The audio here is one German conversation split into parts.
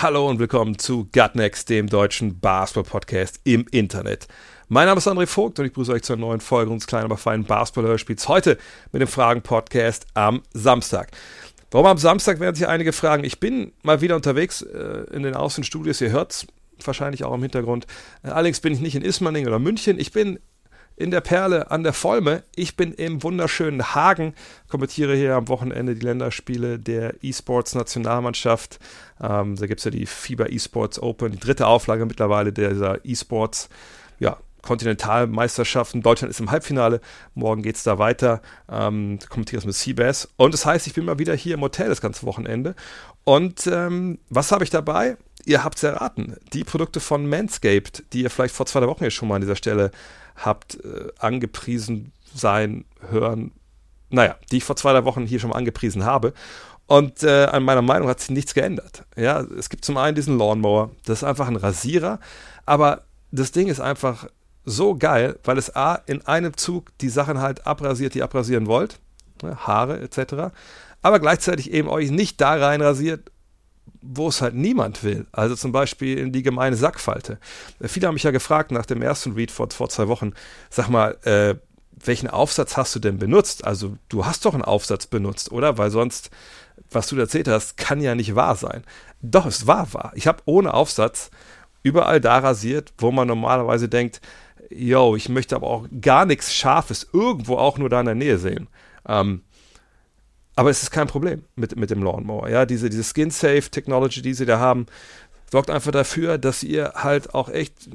Hallo und willkommen zu Gutnext, dem deutschen Basketball-Podcast im Internet. Mein Name ist André Vogt und ich begrüße euch zur neuen Folge unseres kleinen, aber feinen Basketball-Hörspiels. Heute mit dem Fragen-Podcast am Samstag. Warum am Samstag, werden sich einige fragen. Ich bin mal wieder unterwegs äh, in den Außenstudios. Ihr hört es wahrscheinlich auch im Hintergrund. Äh, allerdings bin ich nicht in Ismaning oder München. Ich bin in der Perle an der Volme. Ich bin im wunderschönen Hagen, kommentiere hier am Wochenende die Länderspiele der E-Sports-Nationalmannschaft. Ähm, da gibt es ja die FIBA E-Sports Open, die dritte Auflage mittlerweile dieser E-Sports, ja, Kontinentalmeisterschaften. Deutschland ist im Halbfinale. Morgen geht es da weiter. Ähm, kommentiere es mit Seabass. Und das heißt, ich bin mal wieder hier im Hotel das ganze Wochenende. Und ähm, was habe ich dabei? Ihr habt es erraten. Die Produkte von Manscaped, die ihr vielleicht vor zwei Wochen hier schon mal an dieser Stelle habt äh, angepriesen sein, hören, naja, die ich vor zwei, drei Wochen hier schon mal angepriesen habe. Und äh, an meiner Meinung hat sich nichts geändert. Ja, es gibt zum einen diesen Lawnmower, das ist einfach ein Rasierer, aber das Ding ist einfach so geil, weil es A, in einem Zug die Sachen halt abrasiert, die abrasieren wollt, ne, Haare etc., aber gleichzeitig eben euch nicht da rein rasiert, wo es halt niemand will. Also zum Beispiel in die gemeine Sackfalte. Äh, viele haben mich ja gefragt nach dem ersten Read vor, vor zwei Wochen, sag mal, äh, welchen Aufsatz hast du denn benutzt? Also du hast doch einen Aufsatz benutzt, oder? Weil sonst, was du erzählt hast, kann ja nicht wahr sein. Doch, es war wahr. Ich habe ohne Aufsatz überall da rasiert, wo man normalerweise denkt, yo, ich möchte aber auch gar nichts Scharfes irgendwo auch nur da in der Nähe sehen. Ähm, aber es ist kein Problem mit, mit dem Lawnmower. Ja, diese, diese Skin-Safe-Technology, die sie da haben, sorgt einfach dafür, dass ihr halt auch echt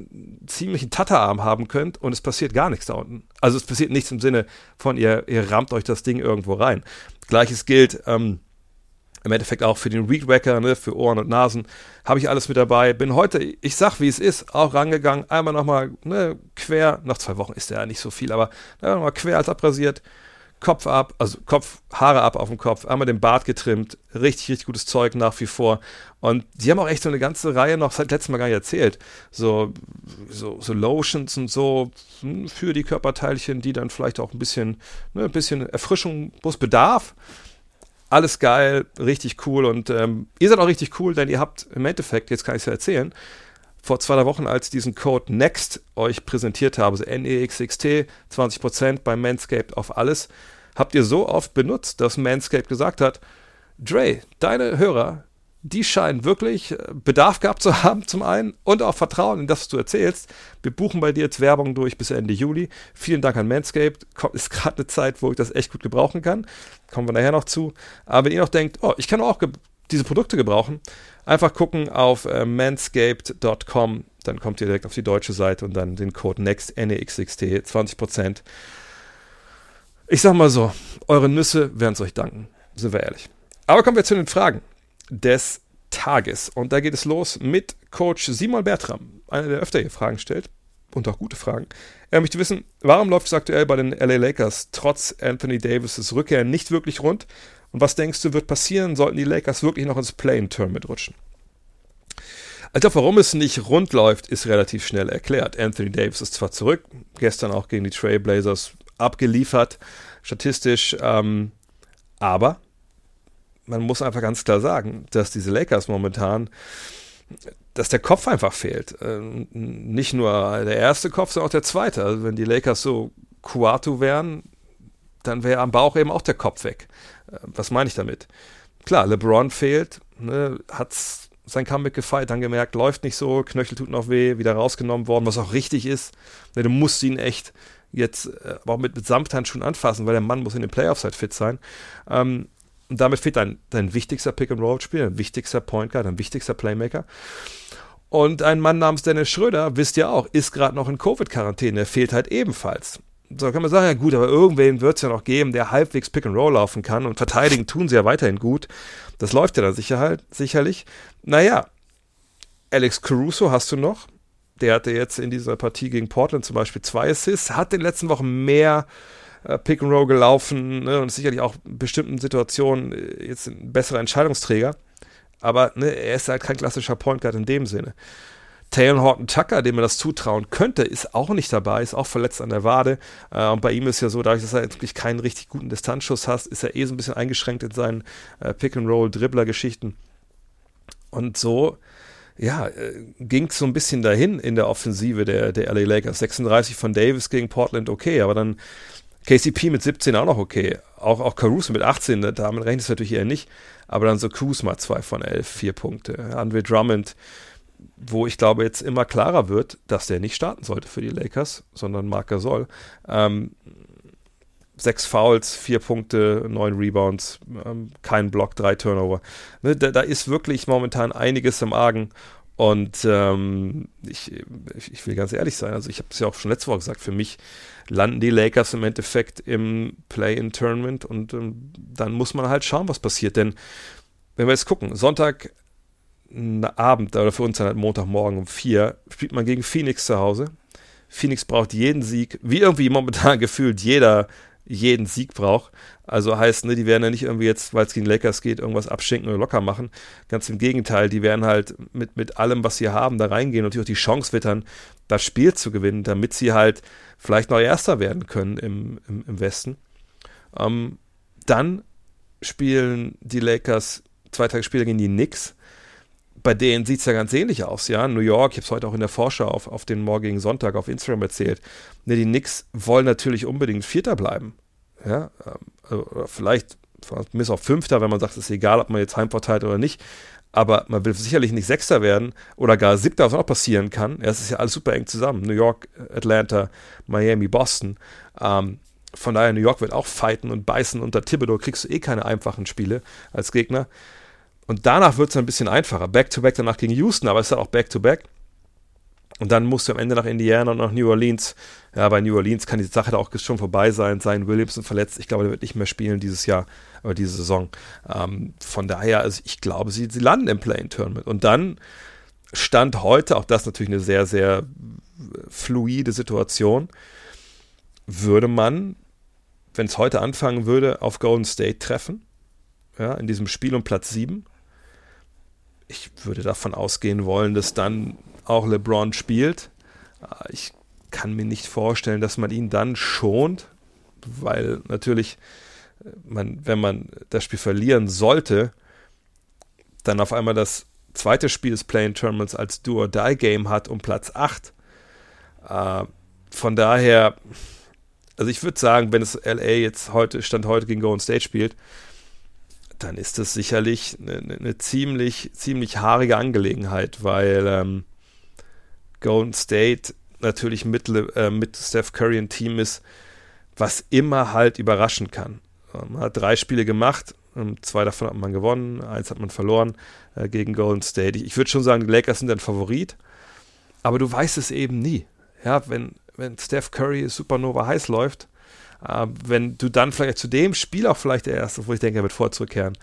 ziemlich einen Tatterarm haben könnt und es passiert gar nichts da unten. Also es passiert nichts im Sinne von, ihr, ihr rammt euch das Ding irgendwo rein. Gleiches gilt ähm, im Endeffekt auch für den Weedwacker, ne, für Ohren und Nasen. Habe ich alles mit dabei. Bin heute, ich sag wie es ist, auch rangegangen. Einmal nochmal ne, quer, nach zwei Wochen ist der ja nicht so viel, aber nochmal quer als abrasiert. Kopf ab, also Kopf, Haare ab auf dem Kopf, einmal den Bart getrimmt, richtig, richtig gutes Zeug nach wie vor. Und die haben auch echt so eine ganze Reihe noch seit letztem Mal gar nicht erzählt. So, so, so Lotions und so hm, für die Körperteilchen, die dann vielleicht auch ein bisschen, ne, ein bisschen Erfrischung, es bedarf. Alles geil, richtig cool und ähm, ihr seid auch richtig cool, denn ihr habt im Endeffekt, jetzt kann ich es ja erzählen, vor zwei drei Wochen, als ich diesen Code NEXT euch präsentiert habe, also NEXXT, 20% bei Manscaped auf alles, habt ihr so oft benutzt, dass Manscaped gesagt hat, Dre, deine Hörer, die scheinen wirklich äh, Bedarf gehabt zu haben, zum einen, und auch Vertrauen in das, was du erzählst. Wir buchen bei dir jetzt Werbung durch bis Ende Juli. Vielen Dank an Manscaped. Ist gerade eine Zeit, wo ich das echt gut gebrauchen kann. Kommen wir nachher noch zu. Aber wenn ihr noch denkt, oh, ich kann auch diese Produkte gebrauchen, einfach gucken auf äh, manscaped.com. Dann kommt ihr direkt auf die deutsche Seite und dann den Code NEXT, NEXXT, 20%. Ich sag mal so, eure Nüsse werden es euch danken, sind wir ehrlich. Aber kommen wir zu den Fragen des Tages. Und da geht es los mit Coach Simon Bertram, einer, der öfter hier Fragen stellt und auch gute Fragen. Er möchte wissen, warum läuft es aktuell bei den LA Lakers trotz Anthony Davis' Rückkehr nicht wirklich rund? Und was denkst du, wird passieren, sollten die Lakers wirklich noch ins Play-in-Term mitrutschen? Also warum es nicht rund läuft, ist relativ schnell erklärt. Anthony Davis ist zwar zurück, gestern auch gegen die Trailblazers abgeliefert, statistisch, ähm, aber man muss einfach ganz klar sagen, dass diese Lakers momentan, dass der Kopf einfach fehlt. Ähm, nicht nur der erste Kopf, sondern auch der zweite. Also wenn die Lakers so Kuatu wären, dann wäre am Bauch eben auch der Kopf weg. Äh, was meine ich damit? Klar, LeBron fehlt, ne, hat sein Comeback gefeiert, dann gemerkt, läuft nicht so, Knöchel tut noch weh, wieder rausgenommen worden, was auch richtig ist. Ne, du musst ihn echt jetzt äh, aber auch mit, mit Samthandschuhen anfassen, weil der Mann muss in den Playoffs halt fit sein. Ähm, und damit fehlt dein, dein wichtigster Pick-and-Roll-Spieler, dein wichtigster Point Guard, dein wichtigster Playmaker. Und ein Mann namens Dennis Schröder, wisst ihr auch, ist gerade noch in Covid-Quarantäne, der fehlt halt ebenfalls. So kann man sagen, ja gut, aber irgendwen wird es ja noch geben, der halbwegs Pick-and-Roll laufen kann und verteidigen tun sie ja weiterhin gut. Das läuft ja dann sicher halt, sicherlich. Naja, Alex Caruso hast du noch, Der hatte jetzt in dieser Partie gegen Portland zum Beispiel zwei Assists, hat in den letzten Wochen mehr äh, Pick and Roll gelaufen ne, und ist sicherlich auch in bestimmten Situationen äh, jetzt ein besserer Entscheidungsträger. Aber ne, er ist halt kein klassischer Point Guard in dem Sinne. Taylor Horton Tucker, dem man das zutrauen könnte, ist auch nicht dabei, ist auch verletzt an der Wade. Äh, und bei ihm ist ja so, dadurch, dass er jetzt wirklich keinen richtig guten Distanzschuss hat, ist er eh so ein bisschen eingeschränkt in seinen äh, Pick-and-Roll-Dribbler-Geschichten. Und so, ja, äh, ging es so ein bisschen dahin in der Offensive der, der LA Lakers. 36 von Davis gegen Portland, okay, aber dann KCP mit 17 auch noch okay. Auch, auch Caruso mit 18, ne, damit rechnet es natürlich eher nicht. Aber dann so Kuzma 2 von 11, 4 Punkte. Andre Drummond, wo ich glaube jetzt immer klarer wird, dass der nicht starten sollte für die Lakers, sondern Marc Gasol. Ähm, sechs Fouls, vier Punkte, neun Rebounds, ähm, kein Block, drei Turnover. Ne, da, da, ist wirklich momentan einiges im Argen. Und ähm, ich, ich, will ganz ehrlich sein, also ich habe es ja auch schon letzte Woche gesagt, für mich landen die Lakers im Endeffekt im Play-in-Tournament und ähm, dann muss man halt schauen, was passiert. Denn wenn wir jetzt gucken, Sonntag Abend oder für uns dann halt Montagmorgen um vier spielt man gegen Phoenix zu Hause. Phoenix braucht jeden Sieg, wie irgendwie momentan gefühlt jeder jeden Sieg braucht. Also heißt, ne, die werden ja nicht irgendwie jetzt, weil es gegen Lakers geht, irgendwas abschenken oder locker machen. Ganz im Gegenteil, die werden halt mit, mit allem, was sie haben, da reingehen und auch die Chance wittern, das Spiel zu gewinnen, damit sie halt vielleicht noch Erster werden können im, im, im Westen. Ähm, dann spielen die Lakers zwei Tage später gegen die Knicks. Bei denen sieht es ja ganz ähnlich aus, ja. New York, ich habe es heute auch in der Vorschau auf, auf den morgigen Sonntag auf Instagram erzählt. Ne, die Knicks wollen natürlich unbedingt Vierter bleiben. Ja, ähm, also vielleicht bis auf Fünfter, wenn man sagt, es ist egal, ob man jetzt Heimvorteil oder nicht. Aber man will sicherlich nicht Sechster werden oder gar Siebter, was auch passieren kann. Ja, es ist ja alles super eng zusammen. New York, Atlanta, Miami, Boston. Ähm, von daher, New York wird auch fighten und beißen. Unter Thibodeau kriegst du eh keine einfachen Spiele als Gegner. Und danach wird es ein bisschen einfacher. Back-to-back -back danach gegen Houston, aber es ist halt auch Back-to-back. -back. Und dann musst du am Ende nach Indiana und nach New Orleans. Ja, bei New Orleans kann die Sache da auch schon vorbei sein. Sein Williamson verletzt. Ich glaube, der wird nicht mehr spielen dieses Jahr oder diese Saison. Ähm, von daher, also ich glaube, sie, sie landen im Play-In-Tournament. Und dann stand heute, auch das natürlich eine sehr, sehr fluide Situation, würde man, wenn es heute anfangen würde, auf Golden State treffen. Ja, in diesem Spiel um Platz 7. Ich würde davon ausgehen wollen, dass dann auch LeBron spielt. Ah, ich kann mir nicht vorstellen, dass man ihn dann schont, weil natürlich, äh, man, wenn man das Spiel verlieren sollte, dann auf einmal das zweite Spiel des Playing Terminals als Do-or-Die-Game hat um Platz 8. Äh, von daher, also ich würde sagen, wenn es LA jetzt heute, Stand heute gegen Golden State spielt, dann ist das sicherlich eine, eine ziemlich, ziemlich haarige Angelegenheit, weil ähm, Golden State natürlich mit, äh, mit Steph Curry ein Team ist, was immer halt überraschen kann. Man ähm, hat drei Spiele gemacht, ähm, zwei davon hat man gewonnen, eins hat man verloren äh, gegen Golden State. Ich, ich würde schon sagen, die Lakers sind ein Favorit, aber du weißt es eben nie. Ja, wenn, wenn Steph Curry Supernova heiß läuft, äh, wenn du dann vielleicht zu dem Spiel auch vielleicht der erste, wo ich denke, er wird vor zurückkehren.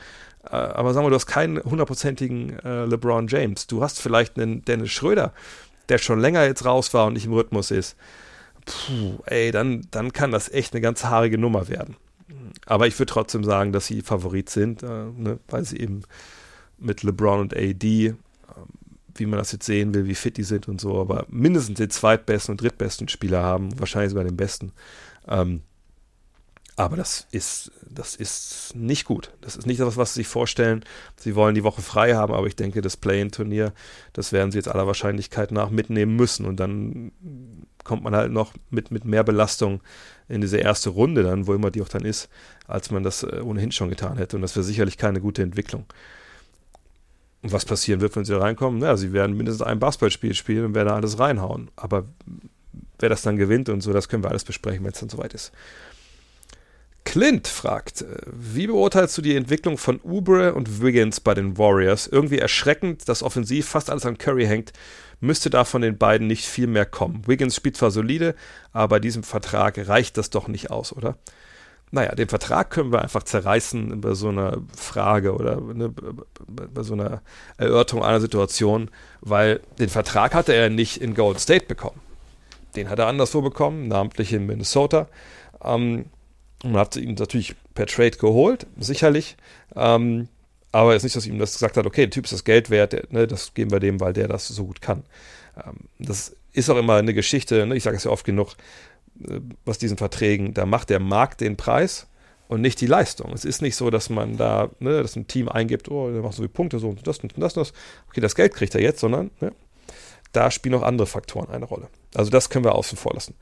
Äh, aber sagen wir, du hast keinen hundertprozentigen äh, LeBron James. Du hast vielleicht einen Dennis Schröder, der schon länger jetzt raus war und nicht im Rhythmus ist, puh, ey, dann, dann kann das echt eine ganz haarige Nummer werden. Aber ich würde trotzdem sagen, dass sie Favorit sind, äh, ne, weil sie eben mit LeBron und AD, äh, wie man das jetzt sehen will, wie fit die sind und so, aber mindestens den zweitbesten und drittbesten Spieler haben, wahrscheinlich sogar den besten. Ähm, aber das ist, das ist nicht gut. Das ist nicht das, was sie sich vorstellen. Sie wollen die Woche frei haben, aber ich denke, das Play-in-Turnier, das werden sie jetzt aller Wahrscheinlichkeit nach mitnehmen müssen. Und dann kommt man halt noch mit, mit mehr Belastung in diese erste Runde dann, wo immer die auch dann ist, als man das äh, ohnehin schon getan hätte. Und das wäre sicherlich keine gute Entwicklung. Und was passieren wird, wenn sie reinkommen? Naja, sie werden mindestens ein Basketballspiel spielen und werden alles reinhauen. Aber wer das dann gewinnt und so, das können wir alles besprechen, wenn es dann soweit ist. Clint fragt, äh, wie beurteilst du die Entwicklung von Ubre und Wiggins bei den Warriors? Irgendwie erschreckend, dass offensiv fast alles an Curry hängt. Müsste da von den beiden nicht viel mehr kommen. Wiggins spielt zwar solide, aber bei diesem Vertrag reicht das doch nicht aus, oder? naja, den Vertrag können wir einfach zerreißen bei so einer Frage oder ne, bei so einer Erörterung einer Situation, weil den Vertrag hatte er nicht in Golden State bekommen. Den hat er anderswo bekommen, namentlich in Minnesota. Ähm, man hat ihn natürlich per Trade geholt, sicherlich. Ähm, aber es ist nicht, dass ihm das gesagt hat, okay, der Typ ist das Geld wert, der, ne, das geben wir dem, weil der das so gut kann. Ähm, das ist auch immer eine Geschichte, ne, ich sage es ja oft genug, äh, was diesen Verträgen, da macht der Markt den Preis und nicht die Leistung. Es ist nicht so, dass man da, ne, dass ein Team eingibt, oh, der macht so viele Punkte, so und das und das und das. Okay, das Geld kriegt er jetzt, sondern ne, da spielen auch andere Faktoren eine Rolle. Also das können wir außen vor lassen.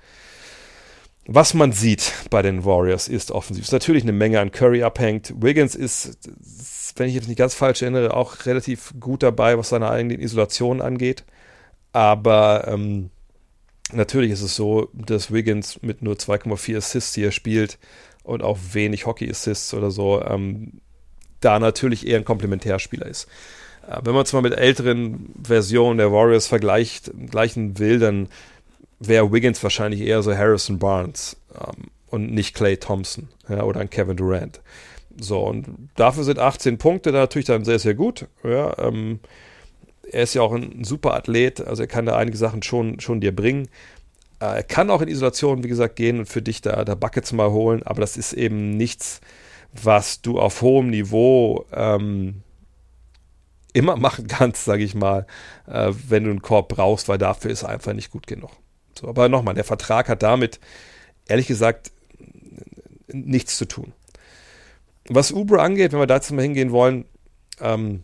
Was man sieht bei den Warriors ist offensiv, ist natürlich eine Menge an Curry abhängt. Wiggins ist, wenn ich jetzt nicht ganz falsch erinnere, auch relativ gut dabei, was seine eigenen Isolationen angeht. Aber ähm, natürlich ist es so, dass Wiggins mit nur 2,4 Assists hier spielt und auch wenig Hockey-Assists oder so, ähm, da natürlich eher ein Komplementärspieler ist. Äh, wenn man es mal mit älteren Versionen der Warriors vergleicht, gleichen will, dann wäre Wiggins wahrscheinlich eher so Harrison Barnes ähm, und nicht Clay Thompson ja, oder ein Kevin Durant. So, und dafür sind 18 Punkte da natürlich dann sehr, sehr gut. Ja, ähm, er ist ja auch ein super Athlet, also er kann da einige Sachen schon, schon dir bringen. Äh, er kann auch in Isolation, wie gesagt, gehen und für dich da, da Buckets mal holen, aber das ist eben nichts, was du auf hohem Niveau ähm, immer machen kannst, sage ich mal, äh, wenn du einen Korb brauchst, weil dafür ist er einfach nicht gut genug. So, aber nochmal, der Vertrag hat damit, ehrlich gesagt, nichts zu tun. Was Uber angeht, wenn wir dazu mal hingehen wollen, ähm,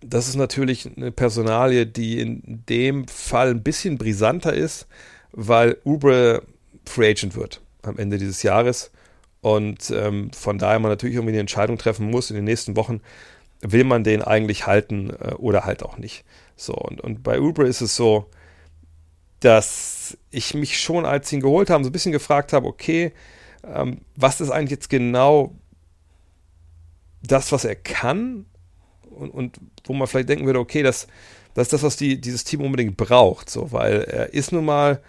das ist natürlich eine Personalie, die in dem Fall ein bisschen brisanter ist, weil Uber Free Agent wird am Ende dieses Jahres. Und ähm, von daher man natürlich irgendwie eine Entscheidung treffen muss in den nächsten Wochen, will man den eigentlich halten äh, oder halt auch nicht. So, und, und bei Uber ist es so, dass ich mich schon, als sie ihn geholt haben, so ein bisschen gefragt habe, okay, ähm, was ist eigentlich jetzt genau das, was er kann und, und wo man vielleicht denken würde, okay, das, das ist das, was die, dieses Team unbedingt braucht, so, weil er ist nun mal,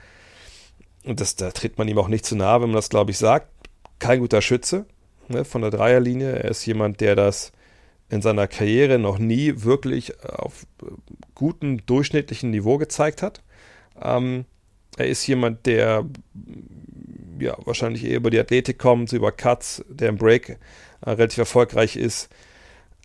und das, da tritt man ihm auch nicht zu nahe, wenn man das, glaube ich, sagt, kein guter Schütze ne, von der Dreierlinie. Er ist jemand, der das in seiner Karriere noch nie wirklich auf gutem durchschnittlichen Niveau gezeigt hat. Ähm, er ist jemand, der ja, wahrscheinlich eher über die Athletik kommt, über Cuts, der im Break äh, relativ erfolgreich ist.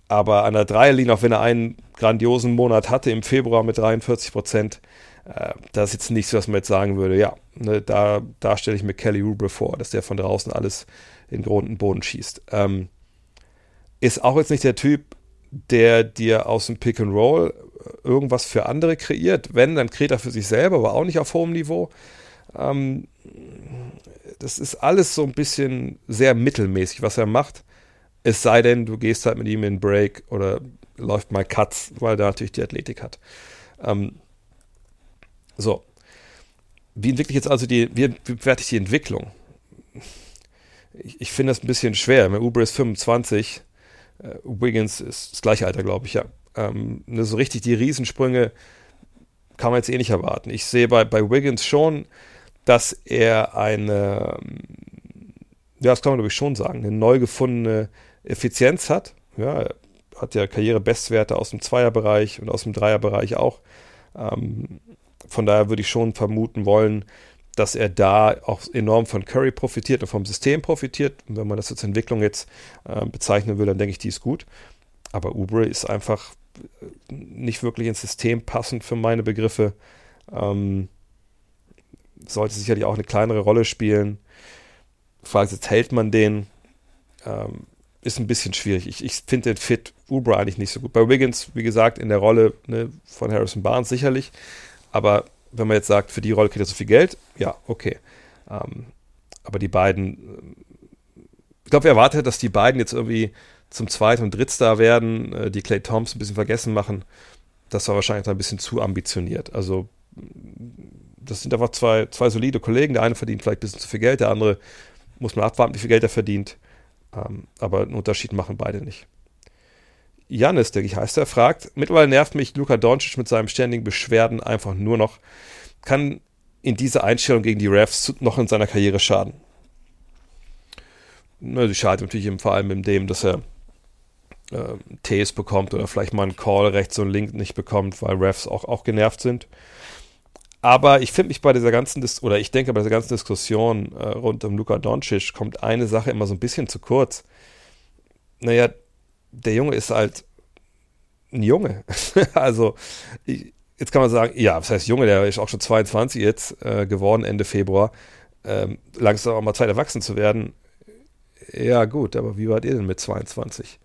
Aber an der Dreierlinie, auch wenn er einen grandiosen Monat hatte im Februar mit 43 Prozent, äh, das ist jetzt nicht so, dass man jetzt sagen würde, ja, ne, da, da stelle ich mir Kelly Oubre vor, dass der von draußen alles in Grund und Boden schießt. Ähm, ist auch jetzt nicht der Typ, der dir aus dem Pick and Roll irgendwas für andere kreiert. Wenn, dann kreiert er für sich selber, aber auch nicht auf hohem Niveau. Ähm, das ist alles so ein bisschen sehr mittelmäßig, was er macht. Es sei denn, du gehst halt mit ihm in Break oder läuft mal Cuts, weil er natürlich die Athletik hat. Ähm, so. Wie entwickle ich jetzt also die, wie, wie bewerte ich die Entwicklung? Ich, ich finde das ein bisschen schwer. Uber ist 25, äh, Wiggins ist das gleiche Alter, glaube ich, ja. Ähm, ne, so richtig die Riesensprünge kann man jetzt eh nicht erwarten. Ich sehe bei, bei Wiggins schon, dass er eine, ja, das kann man glaube ich schon sagen, eine neu gefundene Effizienz hat. Ja, hat ja Karrierebestwerte aus dem Zweierbereich und aus dem Dreierbereich auch. Ähm, von daher würde ich schon vermuten wollen, dass er da auch enorm von Curry profitiert und vom System profitiert. Und wenn man das als Entwicklung jetzt äh, bezeichnen will, dann denke ich, die ist gut. Aber Ubre ist einfach nicht wirklich ins System passend für meine Begriffe. Ähm, sollte sicherlich auch eine kleinere Rolle spielen. Fragt jetzt, hält man den? Ähm, ist ein bisschen schwierig. Ich, ich finde den Fit Uber eigentlich nicht so gut. Bei Wiggins, wie gesagt, in der Rolle ne, von Harrison Barnes sicherlich. Aber wenn man jetzt sagt, für die Rolle kriegt er so viel Geld, ja, okay. Ähm, aber die beiden, ich glaube, wer erwartet, dass die beiden jetzt irgendwie zum Zweit- und Drittstar werden, äh, die Clay Thompson ein bisschen vergessen machen, das war wahrscheinlich ein bisschen zu ambitioniert. Also, das sind einfach zwei, zwei solide Kollegen. Der eine verdient vielleicht ein bisschen zu viel Geld, der andere muss man abwarten, wie viel Geld er verdient. Ähm, aber einen Unterschied machen beide nicht. Janis, denke ich, heißt er, fragt, mittlerweile nervt mich Luka Doncic mit seinem ständigen Beschwerden einfach nur noch. Kann in dieser Einstellung gegen die Refs noch in seiner Karriere schaden? Ne, sie schadet natürlich vor allem in dem, dass er äh, Ts bekommt oder vielleicht mal einen Call rechts und links nicht bekommt, weil Refs auch, auch genervt sind. Aber ich finde mich bei dieser ganzen, Dis oder ich denke bei dieser ganzen Diskussion äh, rund um Luka Doncic kommt eine Sache immer so ein bisschen zu kurz. Naja, der Junge ist halt ein Junge. also, ich, jetzt kann man sagen, ja, was heißt Junge, der ist auch schon 22 jetzt äh, geworden, Ende Februar. Ähm, langsam auch mal Zeit, erwachsen zu werden. Ja, gut, aber wie wart ihr denn mit 22?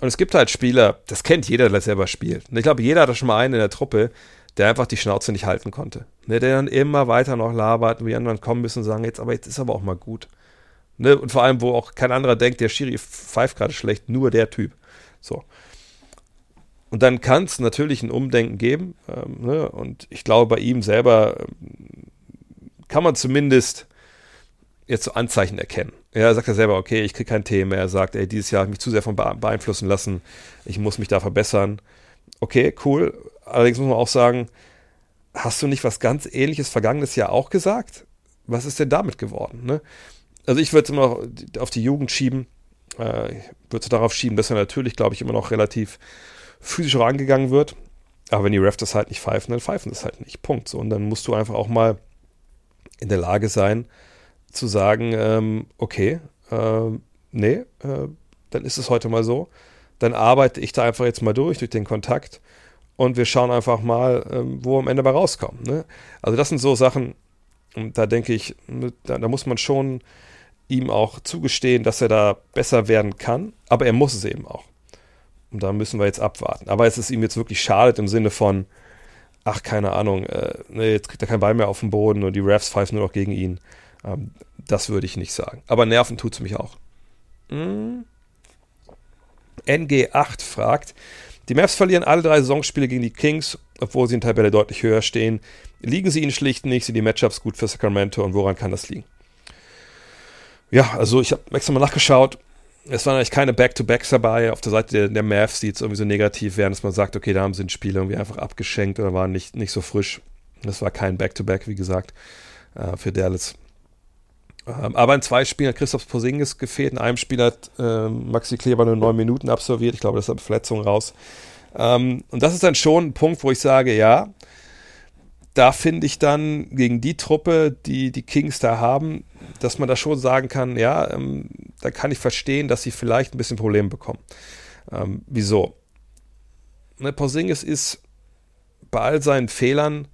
Und es gibt halt Spieler, das kennt jeder, der selber spielt. Und ich glaube, jeder hat schon mal einen in der Truppe, der einfach die Schnauze nicht halten konnte. Ne, der dann immer weiter noch labert und die anderen kommen müssen und sagen, jetzt, aber jetzt ist aber auch mal gut. Ne, und vor allem, wo auch kein anderer denkt, der Schiri pfeift gerade schlecht, nur der Typ. So. Und dann kann es natürlich ein Umdenken geben. Ähm, ne, und ich glaube, bei ihm selber ähm, kann man zumindest jetzt so Anzeichen erkennen. Ja, er sagt ja selber, okay, ich kriege kein mehr. Er sagt, ey, dieses Jahr habe ich mich zu sehr von beeinflussen lassen. Ich muss mich da verbessern. Okay, cool. Allerdings muss man auch sagen, hast du nicht was ganz ähnliches vergangenes Jahr auch gesagt? Was ist denn damit geworden? Ne? Also ich würde es immer auf die Jugend schieben. Äh, ich würde es darauf schieben, dass er natürlich, glaube ich, immer noch relativ physisch rangegangen wird. Aber wenn die Refs das halt nicht pfeifen, dann pfeifen das halt nicht. Punkt. So, und dann musst du einfach auch mal in der Lage sein, zu sagen, ähm, okay, äh, nee, äh, dann ist es heute mal so. Dann arbeite ich da einfach jetzt mal durch, durch den Kontakt und wir schauen einfach mal, ähm, wo am Ende bei rauskommen. Ne? Also das sind so Sachen, da denke ich, da, da, muss man schon ihm auch zugestehen, dass er da besser werden kann, aber er muss es eben auch. Und da müssen wir jetzt abwarten. Aber es ist ihm jetzt wirklich schadet im Sinne von, ach, keine Ahnung, äh, ne, jetzt kriegt er kein Ball mehr auf den Boden und die Refs pfeifen nur noch gegen ihn. Ähm, das würde ich nicht sagen. Aber nerven tut es mich auch. Hm. NG8 fragt, die Mavs verlieren alle drei Saisonspiele gegen die Kings, obwohl sie in der Tabelle deutlich höher stehen. Liegen sie ihnen schlicht nicht? Sind die Matchups gut für Sacramento und woran kann das liegen? Ja, also ich habe extra mal nachgeschaut. Es waren eigentlich keine Back-to-Backs dabei auf der Seite der, der Mavs, die jetzt irgendwie so negativ wären, dass man sagt, okay, da haben sie ein Spiel irgendwie einfach abgeschenkt oder waren nicht, nicht so frisch. Das war kein Back-to-Back, -Back, wie gesagt, äh, für Dallas. Ähm, aber in zwei Spielen hat Christoph Posingis gefehlt. In einem Spiel hat äh, Maxi Kleber nur neun Minuten absolviert. Ich glaube, das ist eine Verletzung raus. Ähm, und das ist dann schon ein Punkt, wo ich sage, ja, da finde ich dann gegen die Truppe, die die Kings da haben, dass man da schon sagen kann, ja, ähm, da kann ich verstehen, dass sie vielleicht ein bisschen Probleme bekommen. Ähm, wieso? Ne, Porzingis ist bei all seinen Fehlern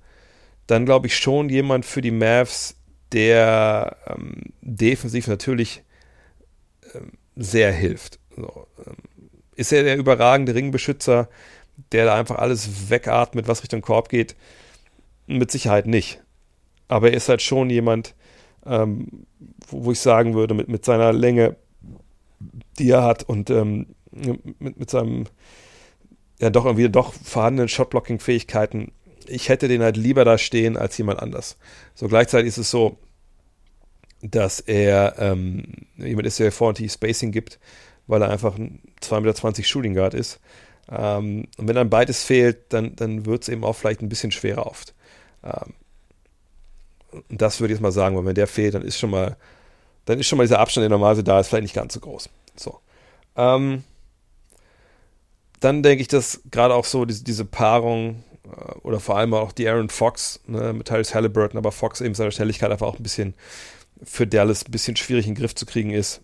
dann, glaube ich, schon jemand für die Mavs, der ähm, defensiv natürlich ähm, sehr hilft. So, ähm, ist er der überragende Ringbeschützer, der da einfach alles wegatmet, was Richtung Korb geht? Mit Sicherheit nicht. Aber er ist halt schon jemand, ähm, wo, wo, ich sagen würde, mit, mit seiner Länge, die er hat und ähm, mit, mit seinem ja doch irgendwie doch vorhandenen Shotblocking-Fähigkeiten ich hätte den halt lieber da stehen als jemand anders. So gleichzeitig ist es so, dass er ähm, jemand ist, der vorne Spacing gibt, weil er einfach ein 2,20 Meter Shooting Guard ist. Ähm, und wenn dann beides fehlt, dann, dann wird es eben auch vielleicht ein bisschen schwerer oft. Ähm, und das würde ich jetzt mal sagen, weil wenn der fehlt, dann ist schon mal, dann ist schon mal dieser Abstand, der normalerweise da ist, vielleicht nicht ganz so groß. So. Ähm, dann denke ich, dass gerade auch so diese, diese Paarung oder vor allem auch die Aaron Fox ne, mit Tyrese Halliburton, aber Fox eben seiner Schnelligkeit einfach auch ein bisschen für Dallas ein bisschen schwierig in den Griff zu kriegen ist.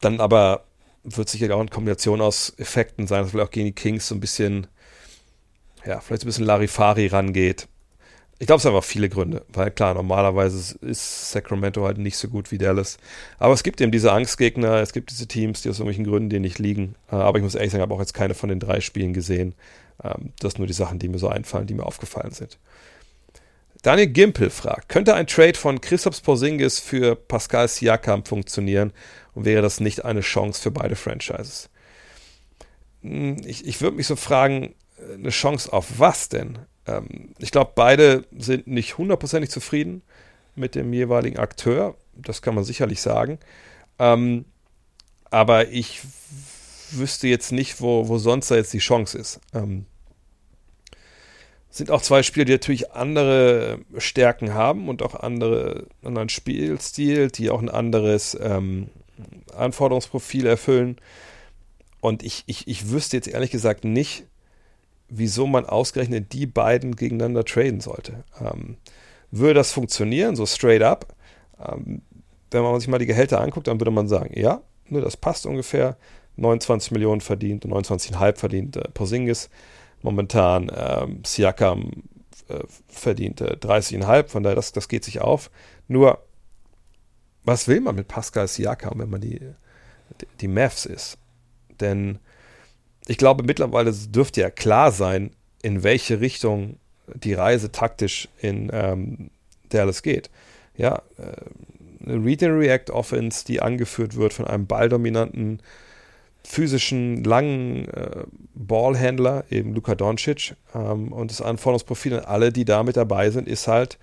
Dann aber wird sicher auch eine Kombination aus Effekten sein, dass vielleicht auch gegen die Kings so ein bisschen, ja, vielleicht so ein bisschen Larifari rangeht. Ich glaube, es haben einfach viele Gründe, weil klar, normalerweise ist Sacramento halt nicht so gut wie Dallas. Aber es gibt eben diese Angstgegner, es gibt diese Teams, die aus irgendwelchen Gründen dir nicht liegen. Äh, aber ich muss ehrlich sagen, ich habe auch jetzt keine von den drei Spielen gesehen. Ähm, das sind nur die Sachen, die mir so einfallen, die mir aufgefallen sind. Daniel Gimpel fragt, könnte ein Trade von Christoph Porzingis für Pascal Siakam funktionieren und wäre das nicht eine Chance für beide Franchises? Hm, ich, ich würde mich so fragen, eine Chance auf was denn? Ähm, ich glaube, beide sind nicht hundertprozentig zufrieden mit dem jeweiligen Akteur. Das kann man sicherlich sagen. Ähm, aber ich wüsste jetzt nicht, wo, wo sonst da jetzt die Chance ist. Ähm, Sind auch zwei Spieler, die natürlich andere Stärken haben und auch andere, anderen Spielstil, die auch ein anderes ähm, Anforderungsprofil erfüllen. Und ich, ich, ich wüsste jetzt ehrlich gesagt nicht, wieso man ausgerechnet die beiden gegeneinander traden sollte. Ähm, würde das funktionieren, so straight up? Ähm, wenn man sich mal die Gehälter anguckt, dann würde man sagen, ja, ne, das passt ungefähr. 29 Millionen verdient, 29,5 verdient äh, Porzingis momentan. Ähm, Siakam äh, verdient äh, 30,5, von daher, das, das geht sich auf. Nur, was will man mit Pascal Siakam, wenn man die, die Mavs ist? Denn ich glaube, mittlerweile dürfte ja klar sein, in welche Richtung die Reise taktisch in ähm, Dallas geht. Ja, äh, eine Read-and-React-Offense, die angeführt wird von einem balldominanten, physischen, langen äh, Ballhändler, eben Luka Doncic. Ähm, und das Anforderungsprofil an alle, die da mit dabei sind, ist halt,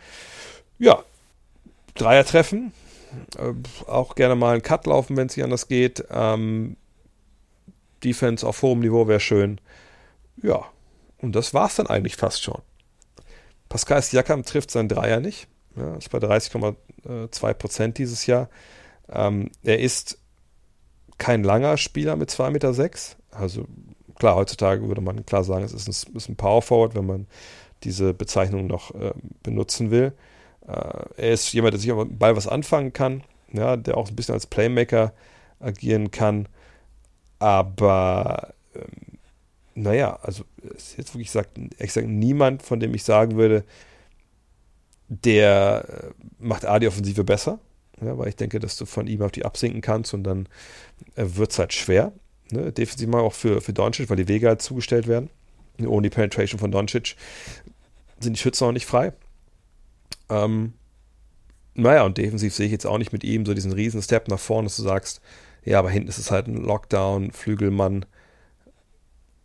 ja, Dreier treffen, äh, auch gerne mal einen Cut laufen, wenn es nicht anders geht. Ähm, Defense auf hohem Niveau wäre schön. Ja, und das war es dann eigentlich fast schon. Pascal Siakam trifft seinen Dreier nicht. Ja, ist bei 30,2 Prozent dieses Jahr. Ähm, er ist kein langer Spieler mit 2,6 Meter. Sechs. Also klar, heutzutage würde man klar sagen, es ist ein, ist ein Power Forward, wenn man diese Bezeichnung noch äh, benutzen will. Äh, er ist jemand, der sich aber bei was anfangen kann, ja, der auch ein bisschen als Playmaker agieren kann. Aber ähm, naja, also ist jetzt wirklich sagt, ich sage niemand, von dem ich sagen würde, der äh, macht A die Offensive besser, ja, weil ich denke, dass du von ihm auf die absinken kannst und dann äh, wird es halt schwer. Ne? Defensiv mal auch für, für Doncic, weil die Wege halt zugestellt werden. Ohne die Penetration von Doncic sind die Schützen auch nicht frei. Ähm, naja, und defensiv sehe ich jetzt auch nicht mit ihm so diesen riesen Step nach vorne, dass du sagst, ja, aber hinten ist es halt ein Lockdown, Flügelmann.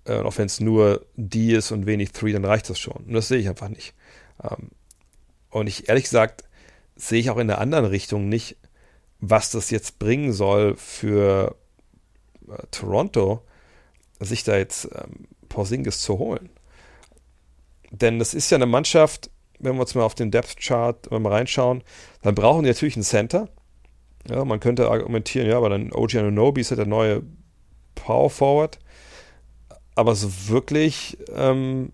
Äh, auch wenn es nur die ist und wenig Three, dann reicht das schon. Und das sehe ich einfach nicht. Ähm, und ich ehrlich gesagt sehe ich auch in der anderen Richtung nicht, was das jetzt bringen soll für äh, Toronto, sich da jetzt ähm, Porzingis zu holen. Denn das ist ja eine Mannschaft, wenn wir uns mal auf den Depth Chart mal reinschauen, dann brauchen die natürlich einen Center. Ja, man könnte argumentieren, ja, aber dann OG Anunobi ist ja der neue Power Forward. Aber so wirklich ähm,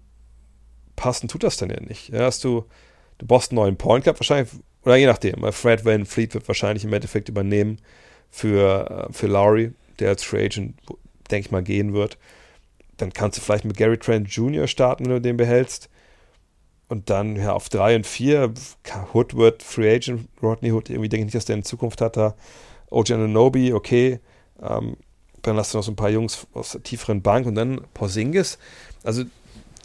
passend tut das dann ja nicht. Ja, hast du, du brauchst einen neuen Point Guard wahrscheinlich, oder je nachdem, Fred Van Fleet wird wahrscheinlich im Endeffekt übernehmen für, äh, für Lowry, der als Free Agent, denke ich mal, gehen wird. Dann kannst du vielleicht mit Gary Trent Jr. starten, wenn du den behältst. Und dann ja, auf 3 und 4, Hood wird Free Agent, Rodney Hood, irgendwie denke ich nicht, dass der in Zukunft hat da. OG Ananobi, okay. Ähm, dann hast du noch so ein paar Jungs aus der tieferen Bank und dann Porzingis. Also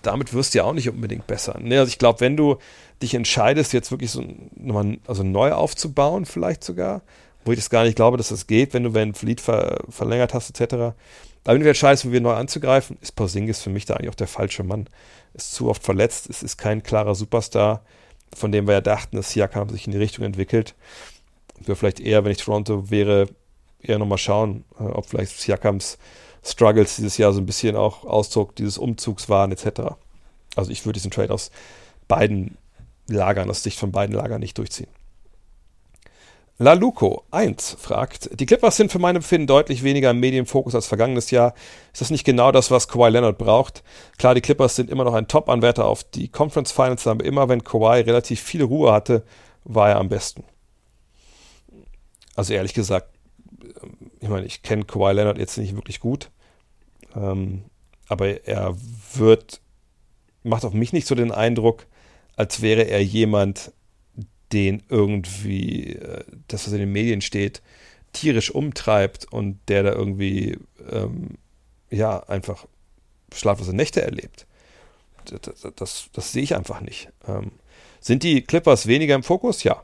damit wirst du ja auch nicht unbedingt besser. Ne? Also ich glaube, wenn du dich entscheidest, jetzt wirklich so nochmal also neu aufzubauen, vielleicht sogar, wo ich das gar nicht glaube, dass das geht, wenn du wenn Fleet ver verlängert hast, etc. Aber wenn du entscheidest, wieder neu anzugreifen, ist Porzingis für mich da eigentlich auch der falsche Mann ist zu oft verletzt, es ist kein klarer Superstar, von dem wir ja dachten, dass Siakam sich in die Richtung entwickelt. Ich würde vielleicht eher, wenn ich Toronto wäre, eher nochmal schauen, äh, ob vielleicht Siakams Struggles dieses Jahr so ein bisschen auch Ausdruck dieses Umzugs waren, etc. Also ich würde diesen Trade aus beiden Lagern, aus Sicht von beiden Lagern nicht durchziehen. Laluco 1 fragt, die Clippers sind für mein Empfinden deutlich weniger im Medienfokus als vergangenes Jahr. Ist das nicht genau das, was Kawhi Leonard braucht? Klar, die Clippers sind immer noch ein Top-Anwärter auf die Conference Finals, aber immer wenn Kawhi relativ viel Ruhe hatte, war er am besten. Also ehrlich gesagt, ich meine, ich kenne Kawhi Leonard jetzt nicht wirklich gut, ähm, aber er wird, macht auf mich nicht so den Eindruck, als wäre er jemand, den irgendwie, äh, das, was in den Medien steht, tierisch umtreibt und der da irgendwie, ähm, ja, einfach schlaflose Nächte erlebt. Das, das, das, sehe ich einfach nicht. Ähm, sind die Clippers weniger im Fokus? Ja.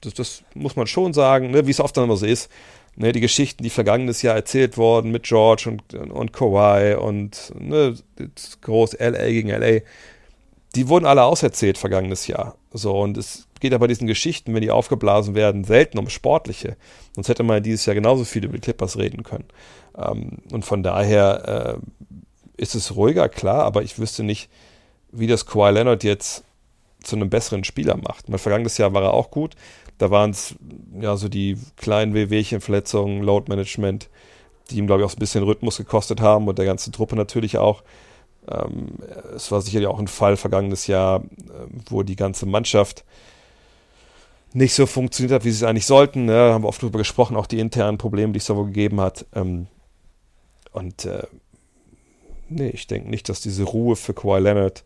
Das, das muss man schon sagen, ne? wie es oft dann immer so ist. Ne? Die Geschichten, die vergangenes Jahr erzählt wurden mit George und, und Kawhi und ne, groß LA gegen LA, die wurden alle auserzählt vergangenes Jahr. So, und es geht ja bei diesen Geschichten, wenn die aufgeblasen werden, selten um sportliche. Sonst hätte man dieses Jahr genauso viel über die Clippers reden können. Ähm, und von daher äh, ist es ruhiger, klar, aber ich wüsste nicht, wie das Kawhi Leonard jetzt zu einem besseren Spieler macht. Mein vergangenes Jahr war er auch gut. Da waren es ja so die kleinen Wehwehchen, Verletzungen, Load Management, die ihm, glaube ich, auch so ein bisschen Rhythmus gekostet haben und der ganzen Truppe natürlich auch. Ähm, es war sicherlich auch ein Fall vergangenes Jahr, äh, wo die ganze Mannschaft nicht so funktioniert hat, wie sie es eigentlich sollten. Ne? Da haben wir oft darüber gesprochen, auch die internen Probleme, die es da wohl gegeben hat. Ähm, und äh, nee, ich denke nicht, dass diese Ruhe für Kawhi Leonard,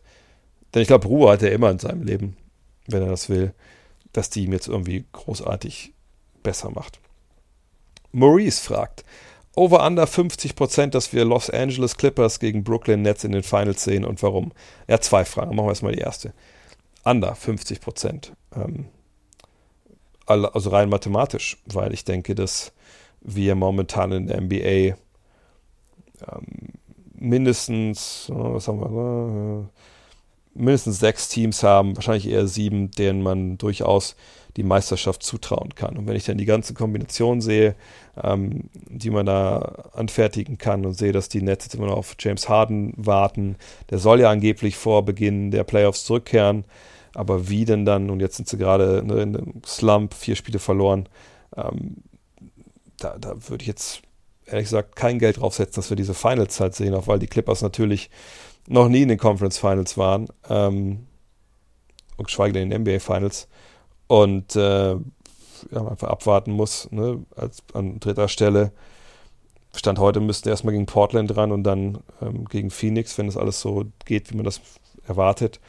denn ich glaube, Ruhe hat er immer in seinem Leben, wenn er das will, dass die ihm jetzt irgendwie großartig besser macht. Maurice fragt, over under 50% dass wir Los Angeles Clippers gegen Brooklyn Nets in den Finals sehen und warum? Hat zwei Fragen, machen wir erstmal die erste. Under 50% Ähm, also rein mathematisch, weil ich denke, dass wir momentan in der NBA ähm, mindestens, was haben wir, äh, mindestens sechs Teams haben, wahrscheinlich eher sieben, denen man durchaus die Meisterschaft zutrauen kann. Und wenn ich dann die ganze Kombination sehe, ähm, die man da anfertigen kann und sehe, dass die Nets jetzt immer noch auf James Harden warten, der soll ja angeblich vor Beginn der Playoffs zurückkehren, aber wie denn dann, und jetzt sind sie gerade in einem Slump, vier Spiele verloren, ähm, da, da würde ich jetzt ehrlich gesagt kein Geld draufsetzen, dass wir diese Finals halt sehen, auch weil die Clippers natürlich noch nie in den Conference Finals waren, ähm, und geschweige denn in den NBA Finals. Und äh, ja, einfach abwarten muss, ne, als, an dritter Stelle. Stand heute müssten erstmal gegen Portland ran und dann ähm, gegen Phoenix, wenn es alles so geht, wie man das erwartet.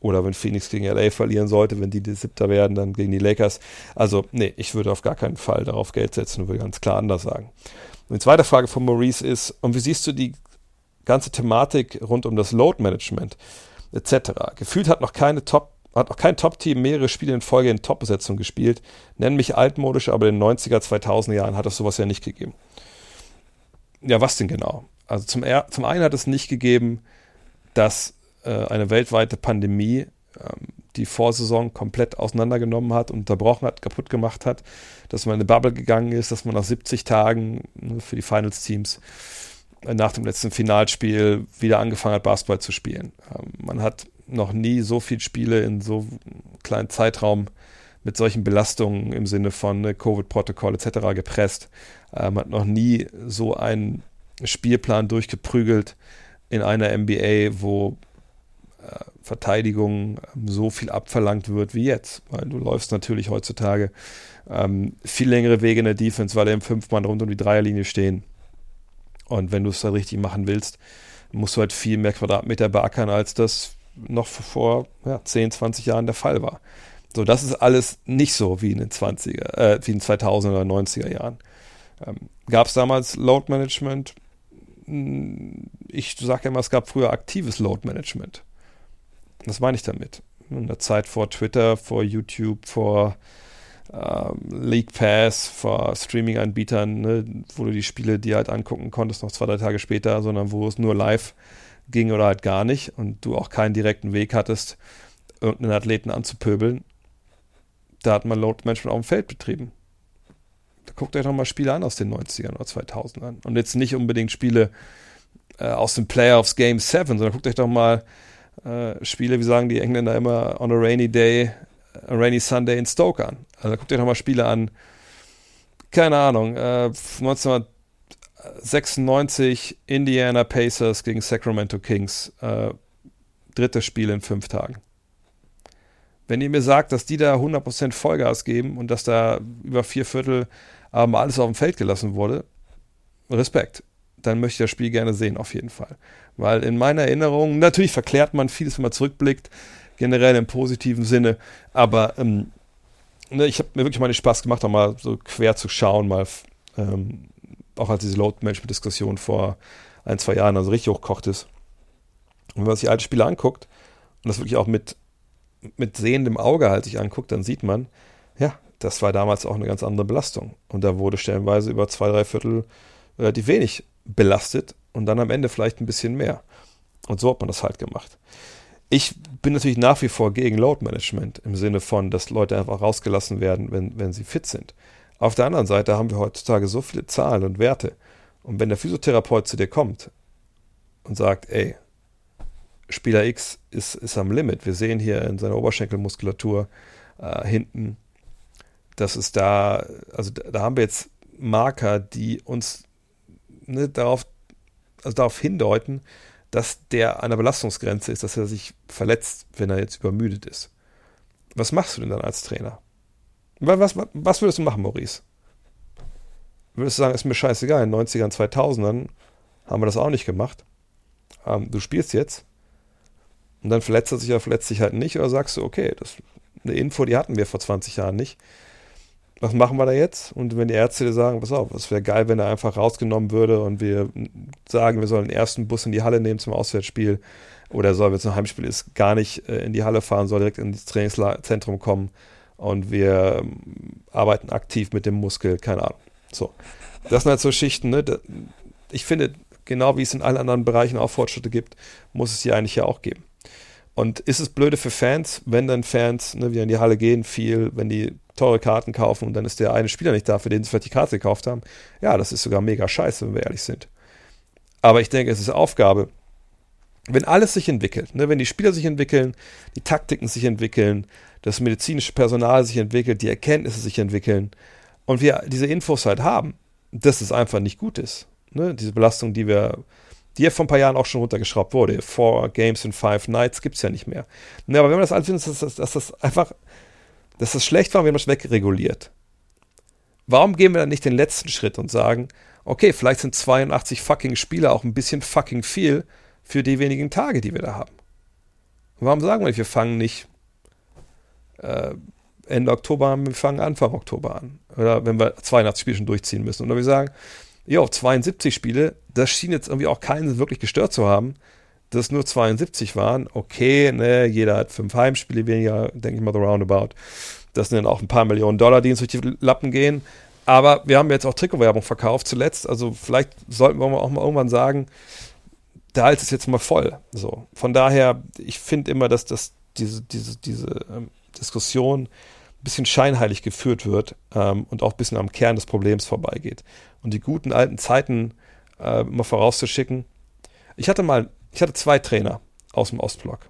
Oder wenn Phoenix gegen LA verlieren sollte, wenn die die Siebter werden, dann gegen die Lakers. Also, nee, ich würde auf gar keinen Fall darauf Geld setzen und würde ganz klar anders sagen. Und die zweite Frage von Maurice ist, und wie siehst du die ganze Thematik rund um das Load Management etc.? Gefühlt hat noch keine Top hat noch kein Top-Team mehrere Spiele in Folge in Top-Besetzung gespielt. Nenn mich altmodisch, aber in den 90er, 2000er Jahren hat es sowas ja nicht gegeben. Ja, was denn genau? Also zum, zum einen hat es nicht gegeben, dass äh, eine weltweite Pandemie ähm, die Vorsaison komplett auseinandergenommen hat, unterbrochen hat, kaputt gemacht hat, dass man in eine Bubble gegangen ist, dass man nach 70 Tagen ne, für die Finals-Teams nach dem letzten Finalspiel wieder angefangen hat, Basketball zu spielen. Ähm, man hat noch nie so viele Spiele in so kleinen Zeitraum mit solchen Belastungen im Sinne von ne, Covid-Protokoll etc. gepresst. Man hat noch nie so einen Spielplan durchgeprügelt in einer NBA, wo Verteidigung ähm, so viel abverlangt wird wie jetzt. Weil du läufst natürlich heutzutage ähm, viel längere Wege in der Defense, weil er im Fünf-Mann rund um die Dreierlinie stehen. Und wenn du es dann richtig machen willst, musst du halt viel mehr Quadratmeter beackern, als das noch vor ja, 10, 20 Jahren der Fall war. So, das ist alles nicht so wie in den 20er, äh, wie in 2000er oder 90er Jahren. Ähm, Gab es damals Load Management? Hm, ich sage immer, es gab früher aktives Load Management. Was meine ich damit? In der Zeit vor Twitter, vor YouTube, vor League Pass, vor Streaming-Anbietern, ne, wo du die Spiele dir halt angucken konntest, noch zwei, drei Tage später, sondern wo es nur live ging oder halt gar nicht und du auch keinen direkten Weg hattest, irgendeinen Athleten anzupöbeln. Da hat man Load Management auf dem Feld betrieben. Da guckt euch doch mal Spiele an aus den 90ern oder 2000ern. Und jetzt nicht unbedingt Spiele äh, aus den Playoffs Game 7, sondern guckt euch doch mal äh, Spiele, wie sagen die Engländer immer, on a rainy day, a rainy Sunday in Stoke an. Also guckt euch nochmal Spiele an, keine Ahnung, äh, 1996 Indiana Pacers gegen Sacramento Kings, äh, drittes Spiel in fünf Tagen. Wenn ihr mir sagt, dass die da 100% Vollgas geben und dass da über vier Viertel aber alles auf dem Feld gelassen wurde, Respekt. Dann möchte ich das Spiel gerne sehen, auf jeden Fall. Weil in meiner Erinnerung, natürlich verklärt man vieles, wenn man zurückblickt, generell im positiven Sinne, aber ähm, ne, ich habe mir wirklich mal den Spaß gemacht, auch mal so quer zu schauen, mal ähm, auch als diese Load-Management-Diskussion vor ein, zwei Jahren also richtig hochkocht ist. Und wenn man sich alte Spiele anguckt und das wirklich auch mit, mit sehendem Auge halt sich anguckt, dann sieht man, ja, das war damals auch eine ganz andere Belastung. Und da wurde stellenweise über zwei, drei Viertel relativ wenig belastet und dann am Ende vielleicht ein bisschen mehr. Und so hat man das halt gemacht. Ich bin natürlich nach wie vor gegen Load Management im Sinne von, dass Leute einfach rausgelassen werden, wenn, wenn sie fit sind. Auf der anderen Seite haben wir heutzutage so viele Zahlen und Werte. Und wenn der Physiotherapeut zu dir kommt und sagt, ey, Spieler X ist, ist am Limit. Wir sehen hier in seiner Oberschenkelmuskulatur äh, hinten, dass es da, also da, da haben wir jetzt Marker, die uns ne, darauf, also darauf hindeuten, dass der an der Belastungsgrenze ist, dass er sich verletzt, wenn er jetzt übermüdet ist. Was machst du denn dann als Trainer? Was, was, was würdest du machen, Maurice? Würdest du sagen, ist mir scheißegal, in den 90ern, 2000ern haben wir das auch nicht gemacht. Ähm, du spielst jetzt und dann verletzt er sich oder verletzt sich halt nicht oder sagst du, okay, das eine Info, die hatten wir vor 20 Jahren nicht. Was machen wir da jetzt? Und wenn die Ärzte dir sagen, pass auf, es wäre geil, wenn er einfach rausgenommen würde und wir sagen, wir sollen den ersten Bus in die Halle nehmen zum Auswärtsspiel oder soll, wenn es ein Heimspiel ist, gar nicht äh, in die Halle fahren, soll direkt ins Trainingszentrum kommen und wir ähm, arbeiten aktiv mit dem Muskel, keine Ahnung. So. Das sind halt so Schichten, ne? Ich finde, genau wie es in allen anderen Bereichen auch Fortschritte gibt, muss es hier eigentlich ja auch geben. Und ist es blöde für Fans, wenn dann Fans ne, wieder in die Halle gehen, viel, wenn die teure Karten kaufen und dann ist der eine Spieler nicht da, für den sie vielleicht die Karte gekauft haben? Ja, das ist sogar mega scheiße, wenn wir ehrlich sind. Aber ich denke, es ist Aufgabe, wenn alles sich entwickelt, ne, wenn die Spieler sich entwickeln, die Taktiken sich entwickeln, das medizinische Personal sich entwickelt, die Erkenntnisse sich entwickeln und wir diese Infos halt haben, dass es einfach nicht gut ist. Ne? Diese Belastung, die wir, die ja vor ein paar Jahren auch schon runtergeschraubt wurde. Four Games in Five Nights gibt es ja nicht mehr. Ne, aber wenn man das alles findet, dass, dass, dass das einfach, dass das schlecht war, wir haben das wegreguliert. Warum gehen wir dann nicht den letzten Schritt und sagen, okay, vielleicht sind 82 fucking Spieler auch ein bisschen fucking viel für die wenigen Tage, die wir da haben. warum sagen wir, wir fangen nicht äh, Ende Oktober an, wir fangen Anfang Oktober an. Oder wenn wir 82 Spiele schon durchziehen müssen. Oder wir sagen, ja, 72 Spiele, das schien jetzt irgendwie auch keinen wirklich gestört zu haben, dass es nur 72 waren. Okay, ne, jeder hat fünf Heimspiele weniger, denke ich mal, the roundabout. Das sind dann auch ein paar Millionen Dollar, die uns durch die Lappen gehen. Aber wir haben jetzt auch Trikotwerbung verkauft zuletzt. Also vielleicht sollten wir auch mal irgendwann sagen, Hals ist jetzt mal voll. So. Von daher, ich finde immer, dass das, diese, diese, diese ähm, Diskussion ein bisschen scheinheilig geführt wird ähm, und auch ein bisschen am Kern des Problems vorbeigeht. Und die guten alten Zeiten äh, immer vorauszuschicken. Ich hatte mal, ich hatte zwei Trainer aus dem Ostblock.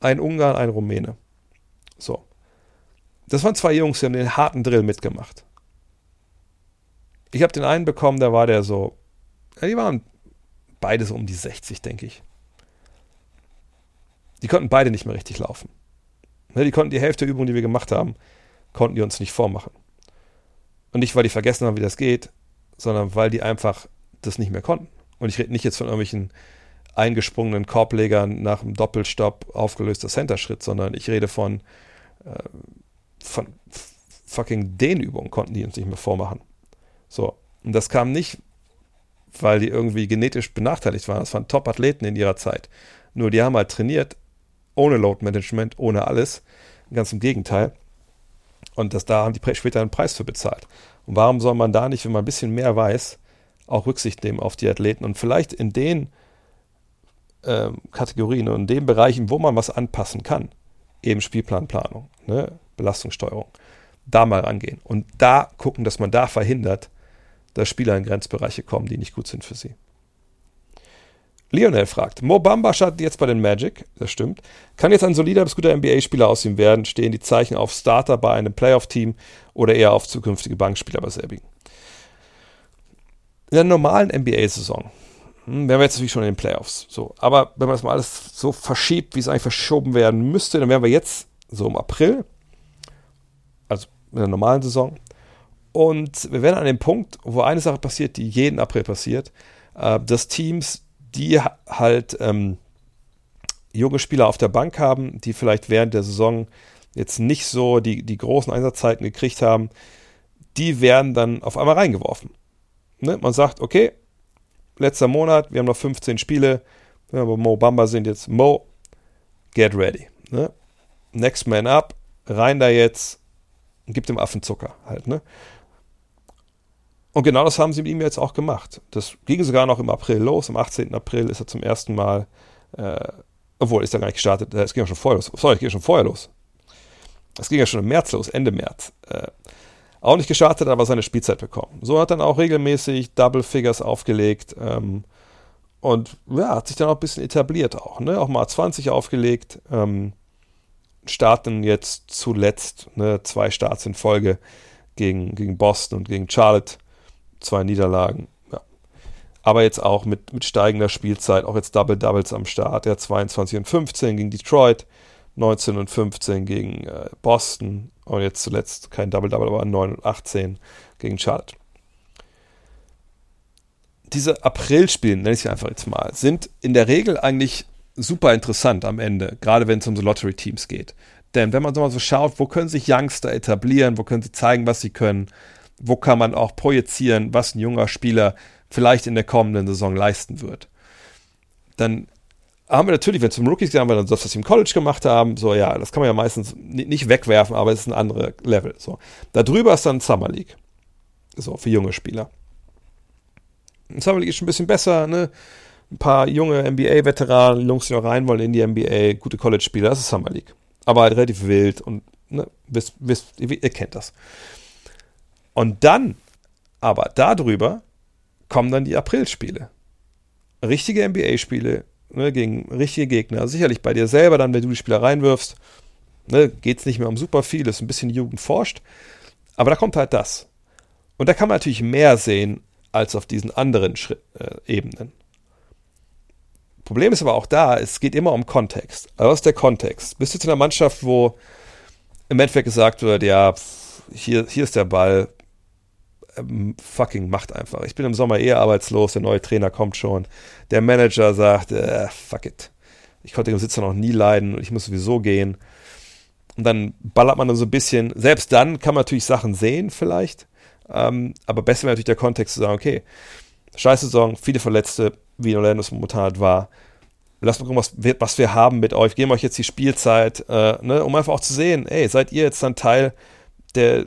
Ein Ungarn, ein Rumäne. So. Das waren zwei Jungs, die haben den harten Drill mitgemacht. Ich habe den einen bekommen, da war der so, ja, die waren beide so um die 60, denke ich. Die konnten beide nicht mehr richtig laufen. Ne, die konnten die Hälfte der Übungen, die wir gemacht haben, konnten die uns nicht vormachen. Und nicht, weil die vergessen haben, wie das geht, sondern weil die einfach das nicht mehr konnten. Und ich rede nicht jetzt von irgendwelchen eingesprungenen Korblegern nach einem Doppelstopp aufgelöster Center-Schritt, sondern ich rede von, äh, von fucking Dehnübungen konnten die uns nicht mehr vormachen. So. Und das kam nicht, weil die irgendwie genetisch benachteiligt waren. Das waren Top-Athleten in ihrer Zeit. Nur die haben halt trainiert, ohne Load Management, ohne alles. Ganz im Gegenteil. Und das, da haben die später einen Preis für bezahlt. Und warum soll man da nicht, wenn man ein bisschen mehr weiß, auch Rücksicht nehmen auf die Athleten und vielleicht in den äh, Kategorien und in den Bereichen, wo man was anpassen kann, eben Spielplanplanung, ne, Belastungssteuerung, da mal rangehen und da gucken, dass man da verhindert, dass Spieler in Grenzbereiche kommen, die nicht gut sind für sie. Lionel fragt, Mo Bamba startet jetzt bei den Magic, das stimmt. Kann jetzt ein solider bis guter NBA-Spieler aus ihm werden? Stehen die Zeichen auf Starter bei einem Playoff-Team oder eher auf zukünftige Bankspieler bei selbigen? In der normalen NBA-Saison hm, wären wir jetzt natürlich schon in den Playoffs. So. Aber wenn man das mal alles so verschiebt, wie es eigentlich verschoben werden müsste, dann wären wir jetzt so im April, also in der normalen Saison, und wir werden an dem Punkt, wo eine Sache passiert, die jeden April passiert, äh, dass Teams, die halt ähm, junge Spieler auf der Bank haben, die vielleicht während der Saison jetzt nicht so die, die großen Einsatzzeiten gekriegt haben, die werden dann auf einmal reingeworfen. Ne? Man sagt, okay, letzter Monat, wir haben noch 15 Spiele, wenn wir bei Mo Bamba sind jetzt, Mo, get ready. Ne? Next man up, rein da jetzt, gibt dem Affen Zucker halt. Ne? Und genau das haben sie mit ihm jetzt auch gemacht. Das ging sogar noch im April los. Am 18. April ist er zum ersten Mal, äh, obwohl ist er gar nicht gestartet, äh, es ging ja schon vorher los. Sorry, es ging ja schon vorher los. Es ging ja schon im März los, Ende März. Äh, auch nicht gestartet, aber seine Spielzeit bekommen. So hat er dann auch regelmäßig Double Figures aufgelegt ähm, Und ja, hat sich dann auch ein bisschen etabliert auch. Ne? Auch mal 20 aufgelegt. Ähm, starten jetzt zuletzt ne, zwei Starts in Folge gegen, gegen Boston und gegen Charlotte. Zwei Niederlagen. Ja. Aber jetzt auch mit, mit steigender Spielzeit, auch jetzt Double Doubles am Start. Der 22 und 15 gegen Detroit, 19 und 15 gegen äh, Boston und jetzt zuletzt kein Double Double, aber 9 und 18 gegen Charlotte. Diese April-Spiele, nenne ich sie einfach jetzt mal, sind in der Regel eigentlich super interessant am Ende, gerade wenn es um so Lottery-Teams geht. Denn wenn man so mal so schaut, wo können sich Youngster etablieren, wo können sie zeigen, was sie können, wo kann man auch projizieren, was ein junger Spieler vielleicht in der kommenden Saison leisten wird. Dann haben wir natürlich, wenn es um Rookies geht, haben wir dann das, was sie im College gemacht haben. So, ja, das kann man ja meistens nicht wegwerfen, aber es ist ein anderes Level. So. Darüber ist dann Summer League. So, für junge Spieler. Summer League ist schon ein bisschen besser, ne? Ein paar junge NBA-Veteranen, Jungs, die noch rein wollen in die NBA, gute College-Spieler, das ist Summer League. Aber halt relativ wild und, ne, wisst, wisst, ihr kennt das. Und dann, aber darüber, kommen dann die April-Spiele. Richtige NBA-Spiele ne, gegen richtige Gegner. Sicherlich bei dir selber dann, wenn du die Spieler reinwirfst, ne, geht es nicht mehr um super viel, ist ein bisschen Jugend forscht. Aber da kommt halt das. Und da kann man natürlich mehr sehen als auf diesen anderen Schritt, äh, Ebenen. Problem ist aber auch da, es geht immer um Kontext. Also was ist der Kontext? Bist du in einer Mannschaft, wo im Endeffekt gesagt wird, ja, hier, hier ist der Ball, ähm, fucking macht einfach. Ich bin im Sommer eher arbeitslos, der neue Trainer kommt schon. Der Manager sagt, äh, fuck it. Ich konnte den Sitzer noch nie leiden und ich muss sowieso gehen. Und dann ballert man dann so ein bisschen. Selbst dann kann man natürlich Sachen sehen, vielleicht. Ähm, aber besser wäre natürlich der Kontext zu sagen, okay, scheiß Saison, viele Verletzte, wie in Orlando es momentan halt war. Lasst mal gucken, was wir, was wir haben mit euch. Geben euch jetzt die Spielzeit, äh, ne, um einfach auch zu sehen, ey, seid ihr jetzt dann Teil der,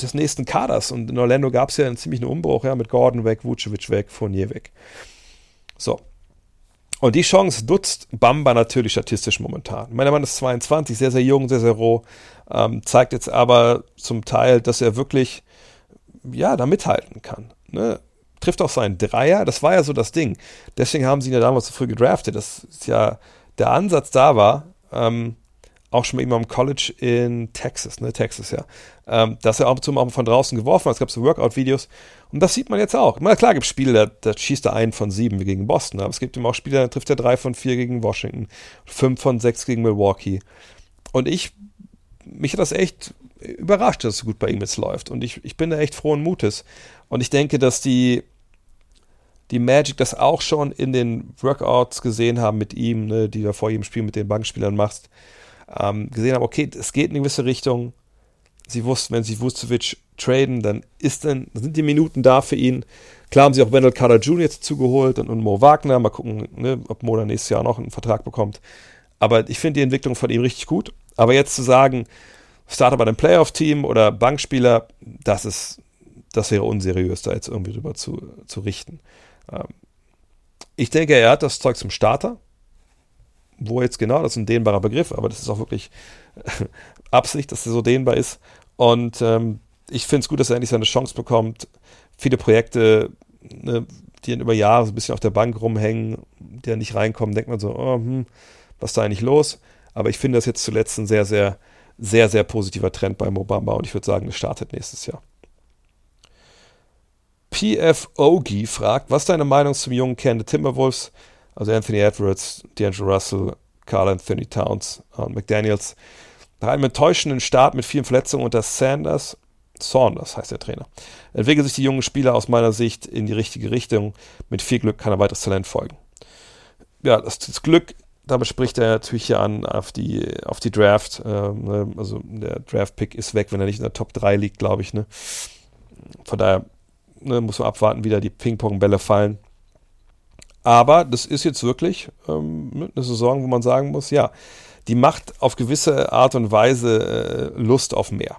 des nächsten Kaders. Und in Orlando gab es ja einen ziemlichen Umbruch, ja, mit Gordon weg, Vucevic weg, Fournier weg. So. Und die Chance nutzt Bamba natürlich statistisch momentan. Meiner Mann ist 22, sehr, sehr jung, sehr, sehr roh. Ähm, zeigt jetzt aber zum Teil, dass er wirklich, ja, da mithalten kann. Ne? Trifft auch seinen Dreier, das war ja so das Ding. Deswegen haben sie ihn ja damals so früh gedraftet. Das ist ja, der Ansatz da war, ähm, auch schon mal im College in Texas, ne, Texas, ja, ähm, dass er ab und zu mal von draußen geworfen hat. Es gab so Workout-Videos und das sieht man jetzt auch. Na klar, gibt es Spiele, da, da, schießt er einen von sieben gegen Boston, aber es gibt immer auch Spiele, da trifft er drei von vier gegen Washington, fünf von sechs gegen Milwaukee. Und ich, mich hat das echt überrascht, dass es so gut bei ihm jetzt läuft. Und ich, ich bin da echt frohen Mutes. Und ich denke, dass die, die Magic das auch schon in den Workouts gesehen haben mit ihm, ne, die du vor jedem Spiel mit den Bankspielern machst ähm, gesehen haben, okay, es geht in eine gewisse Richtung. Sie wussten, wenn sie Vucevic traden, dann, ist dann, dann sind die Minuten da für ihn. Klar haben sie auch Wendell Carter Jr. jetzt zugeholt und, und Mo Wagner. Mal gucken, ne, ob Mo dann nächstes Jahr noch einen Vertrag bekommt. Aber ich finde die Entwicklung von ihm richtig gut. Aber jetzt zu sagen, Starter bei dem Playoff-Team oder Bankspieler, das ist, das wäre unseriös, da jetzt irgendwie drüber zu, zu richten. Ähm, ich denke, er hat das Zeug zum Starter wo jetzt genau, das ist ein dehnbarer Begriff, aber das ist auch wirklich Absicht, dass er so dehnbar ist. Und ähm, ich finde es gut, dass er endlich seine Chance bekommt. Viele Projekte, ne, die über Jahre so ein bisschen auf der Bank rumhängen, die ja nicht reinkommen, denkt man so, oh, hm, was ist da eigentlich los? Aber ich finde das jetzt zuletzt ein sehr, sehr, sehr, sehr positiver Trend beim Obama und ich würde sagen, es startet nächstes Jahr. PF Ogi fragt, was ist deine Meinung zum jungen Kern der Timberwolves? Also Anthony Edwards, D'Angelo Russell, Carl Anthony Towns und McDaniels. Nach einem enttäuschenden Start mit vielen Verletzungen unter Sanders, Saunders heißt der Trainer, entwickeln sich die jungen Spieler aus meiner Sicht in die richtige Richtung. Mit viel Glück kann ein weiteres Talent folgen. Ja, das, das Glück, damit spricht er natürlich hier an auf die, auf die Draft. Ähm, ne, also der Draft-Pick ist weg, wenn er nicht in der Top 3 liegt, glaube ich. Ne? Von daher ne, muss man abwarten, wie da die Ping-Pong-Bälle fallen. Aber das ist jetzt wirklich ähm, eine Saison, wo man sagen muss, ja, die macht auf gewisse Art und Weise äh, Lust auf mehr.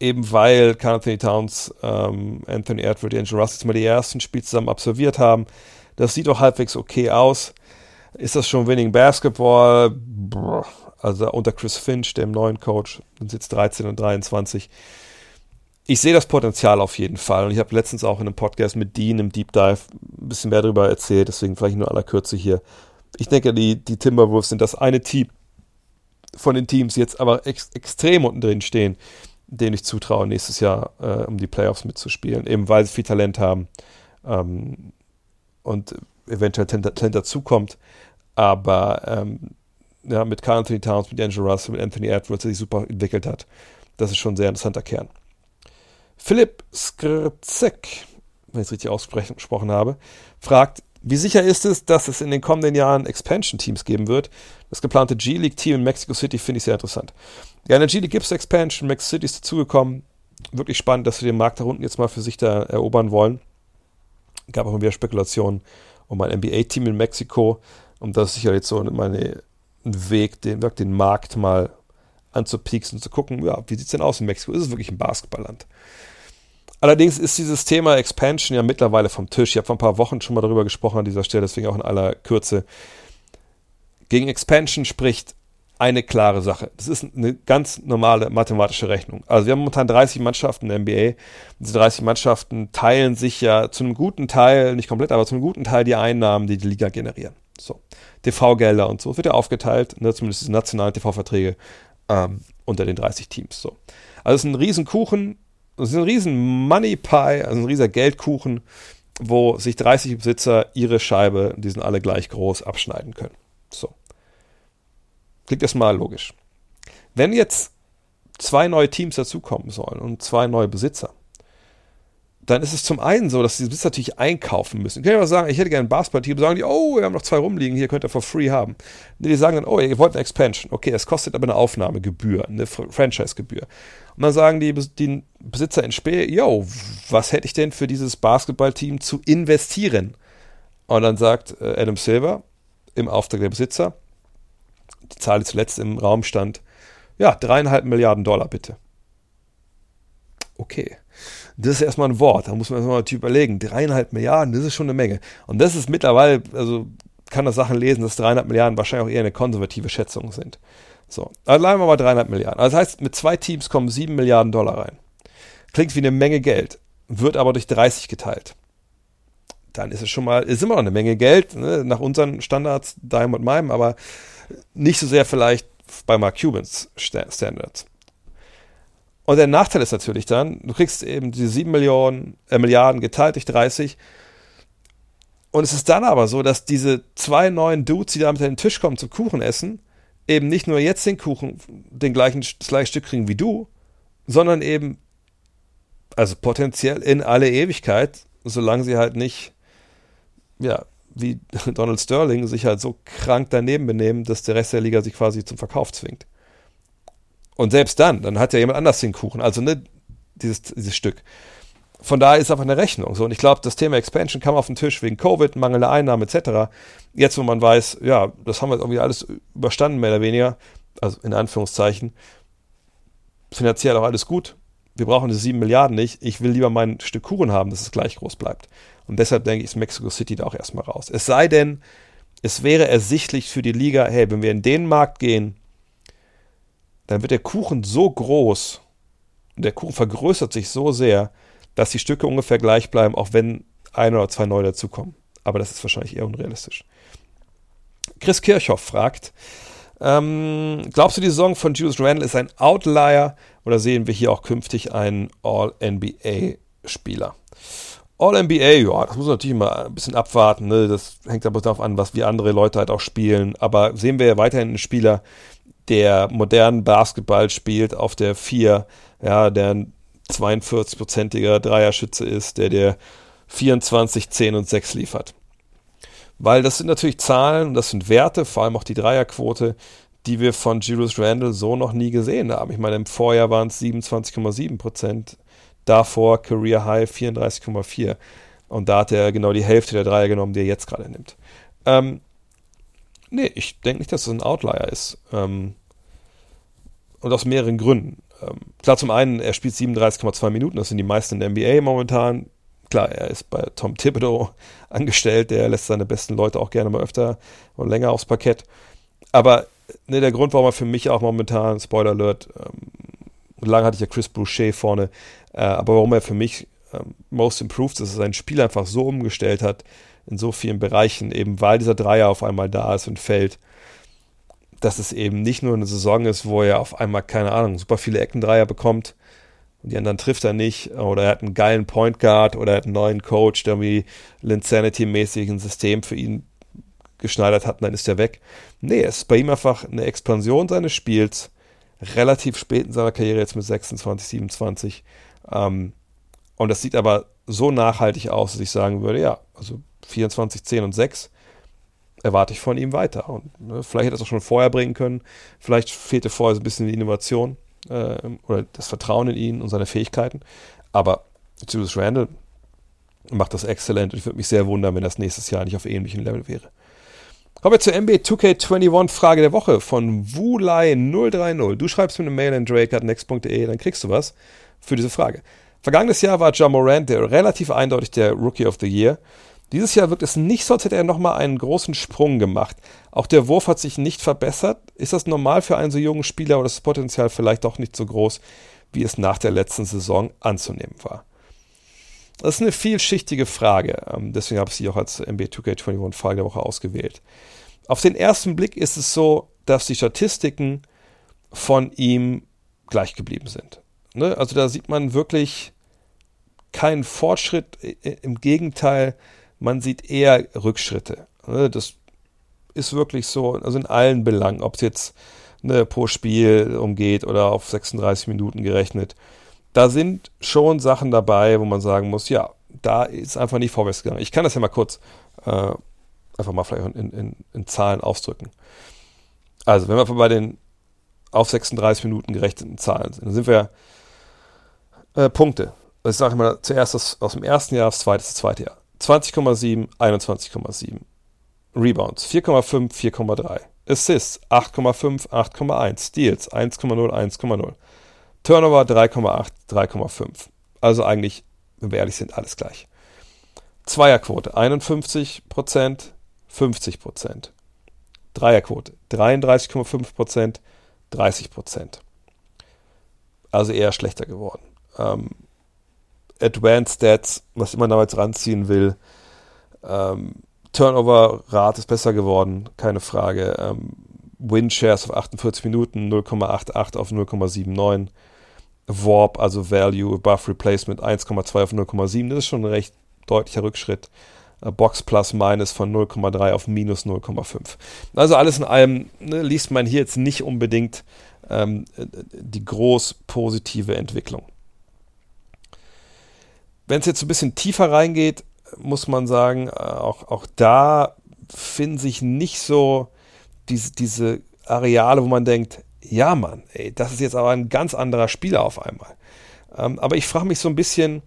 Eben weil Anthony Towns, ähm, Anthony Edward, Angel Russell mal die ersten Spiele zusammen absolviert haben. Das sieht auch halbwegs okay aus. Ist das schon Winning Basketball? Also unter Chris Finch, dem neuen Coach, sind jetzt 13 und 23. ich sehe das Potenzial auf jeden Fall. Und ich habe letztens auch in einem Podcast mit Dean im Deep Dive ein bisschen mehr darüber erzählt, deswegen vielleicht nur aller Kürze hier. Ich denke, die, die Timberwolves sind das eine Team von den Teams, die jetzt aber ex extrem unten drin stehen, denen ich zutraue, nächstes Jahr äh, um die Playoffs mitzuspielen, eben weil sie viel Talent haben ähm, und eventuell Talent dazukommt. Aber ähm, ja, mit Carl Anthony Towns, mit Angelo Russell, mit Anthony Edwards, der sich super entwickelt hat, das ist schon ein sehr interessanter Kern. Philipp Skrzek, wenn ich es richtig ausgesprochen habe, fragt, wie sicher ist es, dass es in den kommenden Jahren Expansion-Teams geben wird? Das geplante G-League-Team in Mexico City finde ich sehr interessant. Ja, in der G-League gibt es Expansion, Mexico City ist dazugekommen. Wirklich spannend, dass sie den Markt da unten jetzt mal für sich da erobern wollen. Gab auch wieder Spekulationen um ein NBA-Team in Mexiko. Und das ist sicher jetzt so meine, ein Weg, den, den Markt mal anzupieksen und zu gucken, ja, wie sieht es denn aus in Mexiko? Ist es wirklich ein Basketballland? Allerdings ist dieses Thema Expansion ja mittlerweile vom Tisch. Ich habe vor ein paar Wochen schon mal darüber gesprochen an dieser Stelle, deswegen auch in aller Kürze. Gegen Expansion spricht eine klare Sache. Das ist eine ganz normale mathematische Rechnung. Also wir haben momentan 30 Mannschaften in der NBA. Diese 30 Mannschaften teilen sich ja zu einem guten Teil, nicht komplett, aber zu einem guten Teil die Einnahmen, die die Liga generieren. So. TV-Gelder und so. Es wird ja aufgeteilt, ne, zumindest diese nationalen TV-Verträge ähm, unter den 30 Teams. So. Also es ist ein Riesenkuchen, es ist ein riesen Money Pie, also ein riesiger Geldkuchen, wo sich 30 Besitzer ihre Scheibe, die sind alle gleich groß, abschneiden können. So. Klingt erstmal logisch. Wenn jetzt zwei neue Teams dazukommen sollen und zwei neue Besitzer, dann ist es zum einen so, dass die Besitzer natürlich einkaufen müssen. Ich kann ja sagen, ich hätte gerne ein Basketball-Team, sagen die, oh, wir haben noch zwei rumliegen, hier könnt ihr for free haben. Die sagen dann, oh, ihr wollt eine Expansion. Okay, es kostet aber eine Aufnahmegebühr, eine Franchise-Gebühr. Und dann sagen die, die Besitzer in Spee, yo, was hätte ich denn für dieses Basketballteam zu investieren? Und dann sagt äh, Adam Silver im Auftrag der Besitzer, die Zahl, die zuletzt im Raum stand, ja, dreieinhalb Milliarden Dollar bitte. Okay das ist erstmal ein Wort. Da muss man erstmal überlegen. Dreieinhalb Milliarden, das ist schon eine Menge. Und das ist mittlerweile, also kann das Sachen lesen, dass dreieinhalb Milliarden wahrscheinlich auch eher eine konservative Schätzung sind. So, also bleiben wir mal dreieinhalb Milliarden. Also das heißt, mit zwei Teams kommen sieben Milliarden Dollar rein. Klingt wie eine Menge Geld, wird aber durch 30 geteilt. Dann ist es schon mal, ist immer noch eine Menge Geld, ne, nach unseren Standards, deinem und meinem, aber nicht so sehr vielleicht bei Mark Cubans Standards. Und der Nachteil ist natürlich dann, du kriegst eben die 7 Millionen, äh, Milliarden geteilt durch 30. Und es ist dann aber so, dass diese zwei neuen Dudes, die da mit an den Tisch kommen zum Kuchen essen, eben nicht nur jetzt den Kuchen, den gleichen, das gleiche Stück kriegen wie du, sondern eben, also potenziell in alle Ewigkeit, solange sie halt nicht, ja, wie Donald Sterling sich halt so krank daneben benehmen, dass der Rest der Liga sich quasi zum Verkauf zwingt. Und selbst dann, dann hat ja jemand anders den Kuchen. Also ne, dieses, dieses Stück. Von daher ist einfach eine Rechnung. So, und ich glaube, das Thema Expansion kam auf den Tisch wegen Covid, mangelnde Einnahmen etc. Jetzt, wo man weiß, ja, das haben wir irgendwie alles überstanden, mehr oder weniger, also in Anführungszeichen, finanziell auch alles gut. Wir brauchen diese 7 Milliarden nicht. Ich will lieber mein Stück Kuchen haben, dass es gleich groß bleibt. Und deshalb denke ich, ist Mexico City da auch erstmal raus. Es sei denn, es wäre ersichtlich für die Liga, hey, wenn wir in den Markt gehen, dann wird der Kuchen so groß der Kuchen vergrößert sich so sehr, dass die Stücke ungefähr gleich bleiben, auch wenn ein oder zwei neue dazukommen. Aber das ist wahrscheinlich eher unrealistisch. Chris Kirchhoff fragt, ähm, glaubst du, die Saison von Julius Randle ist ein Outlier oder sehen wir hier auch künftig einen All-NBA-Spieler? All-NBA, ja, das muss man natürlich mal ein bisschen abwarten. Ne? Das hängt aber darauf an, was wie andere Leute halt auch spielen. Aber sehen wir ja weiterhin einen Spieler, der modernen Basketball spielt auf der 4, ja, der ein 42-prozentiger Dreierschütze ist, der der 24, 10 und 6 liefert. Weil das sind natürlich Zahlen und das sind Werte, vor allem auch die Dreierquote, die wir von Julius Randle so noch nie gesehen haben. Ich meine, im Vorjahr waren es 27,7 Prozent, davor Career High 34,4. Und da hat er genau die Hälfte der Dreier genommen, die er jetzt gerade nimmt. Ähm, nee, ich denke nicht, dass es ein Outlier ist. Ähm, und aus mehreren Gründen. Ähm, klar, zum einen, er spielt 37,2 Minuten, das sind die meisten in der NBA momentan. Klar, er ist bei Tom Thibodeau angestellt, der lässt seine besten Leute auch gerne mal öfter und länger aufs Parkett. Aber ne, der Grund, warum er für mich auch momentan, Spoiler Alert, ähm, lange hatte ich ja Chris Boucher vorne, Äh, aber warum er für mich ähm, Most Improved ist, dass er sein Spiel einfach so umgestellt hat, in so vielen Bereichen, eben weil dieser Dreier auf einmal da ist und fällt, dass es eben nicht nur eine Saison ist, wo er auf einmal, keine Ahnung, super viele Eckendreier bekommt und die anderen trifft er nicht oder er hat einen geilen Point Guard oder er hat einen neuen Coach, der irgendwie Linsanity-mäßig ein System für ihn geschneidert hat und dann ist er weg. Nee, es ist bei ihm einfach eine Expansion seines Spiels, relativ spät in seiner Karriere, jetzt mit 26, 27. Ähm, und das sieht aber so nachhaltig aus, dass ich sagen würde, ja, also 24, 10 und 6 erwarte ich von ihm weiter. Und ne, vielleicht hätte er es auch schon vorher bringen können. Vielleicht fehlte vorher so ein bisschen die Innovation äh, oder das Vertrauen in ihn und seine Fähigkeiten. Aber Julius Randle macht das exzellent und ich würde mich sehr wundern, wenn das nächstes Jahr nicht auf ähnlichem Level wäre. Kommen wir zur NBA 2K21 Frage der Woche von Wulai030. Du schreibst mir eine Mail an drake.next.de, dann kriegst du was für diese Frage. Vergangenes Jahr war John Morant relativ eindeutig der Rookie of the Year. Dieses Jahr wirkt es nicht so, als hätte er nochmal einen großen Sprung gemacht. Auch der Wurf hat sich nicht verbessert. Ist das normal für einen so jungen Spieler oder ist das Potenzial vielleicht doch nicht so groß, wie es nach der letzten Saison anzunehmen war? Das ist eine vielschichtige Frage. Ähm, deswegen habe ich sie auch als NBA 2K21 Frage der Woche ausgewählt. Auf den ersten Blick ist es so, dass die Statistiken von ihm gleich geblieben sind. Ne? Also da sieht man wirklich keinen Fortschritt. Im Gegenteil, man sieht eher Rückschritte. Ne? Das ist wirklich so, also in allen Belangen, ob es jetzt ne, pro Spiel umgeht oder auf 36 Minuten gerechnet. Da sind schon Sachen dabei, wo man sagen muss, ja, da ist einfach nicht vorwärts gegangen. Ich kann das ja mal kurz äh, einfach mal vielleicht in, in, in, Zahlen ausdrücken. Also, wenn wir bei den auf 36 Minuten gerechneten Zahlen sind, dann sind wir äh, Punkte. Das sage ich mal zuerst aus, aus dem ersten Jahr, das zweite, das zweite Jahr. 20,7, 21,7. Rebounds 4,5, 4,3. Assists 8,5, 8,1. Steals 1,0, 1,0. Turnover 3,8, 3,5. Also eigentlich, wenn wir ehrlich sind, alles gleich. Zweierquote 51%, 50%. Dreierquote 33,5%, 30%. Also eher schlechter geworden. Ähm, Advanced Stats, was immer damals ranziehen will. Ähm, Turnover-Rate ist besser geworden, keine Frage. Ähm, Win-Shares auf 48 Minuten 0,88 auf 0,79. Warp, also Value above Replacement 1,2 auf 0,7. Das ist schon ein recht deutlicher Rückschritt. Äh, Box plus minus von 0,3 auf minus 0,5. Also alles in allem ne, liest man hier jetzt nicht unbedingt ähm, die groß positive Entwicklung. Wenn es jetzt ein bisschen tiefer reingeht, muss man sagen, äh, auch, auch da finden sich nicht so diese, diese Areale, wo man denkt, ja Mann, ey, das ist jetzt aber ein ganz anderer Spieler auf einmal. Ähm, aber ich frage mich so ein bisschen,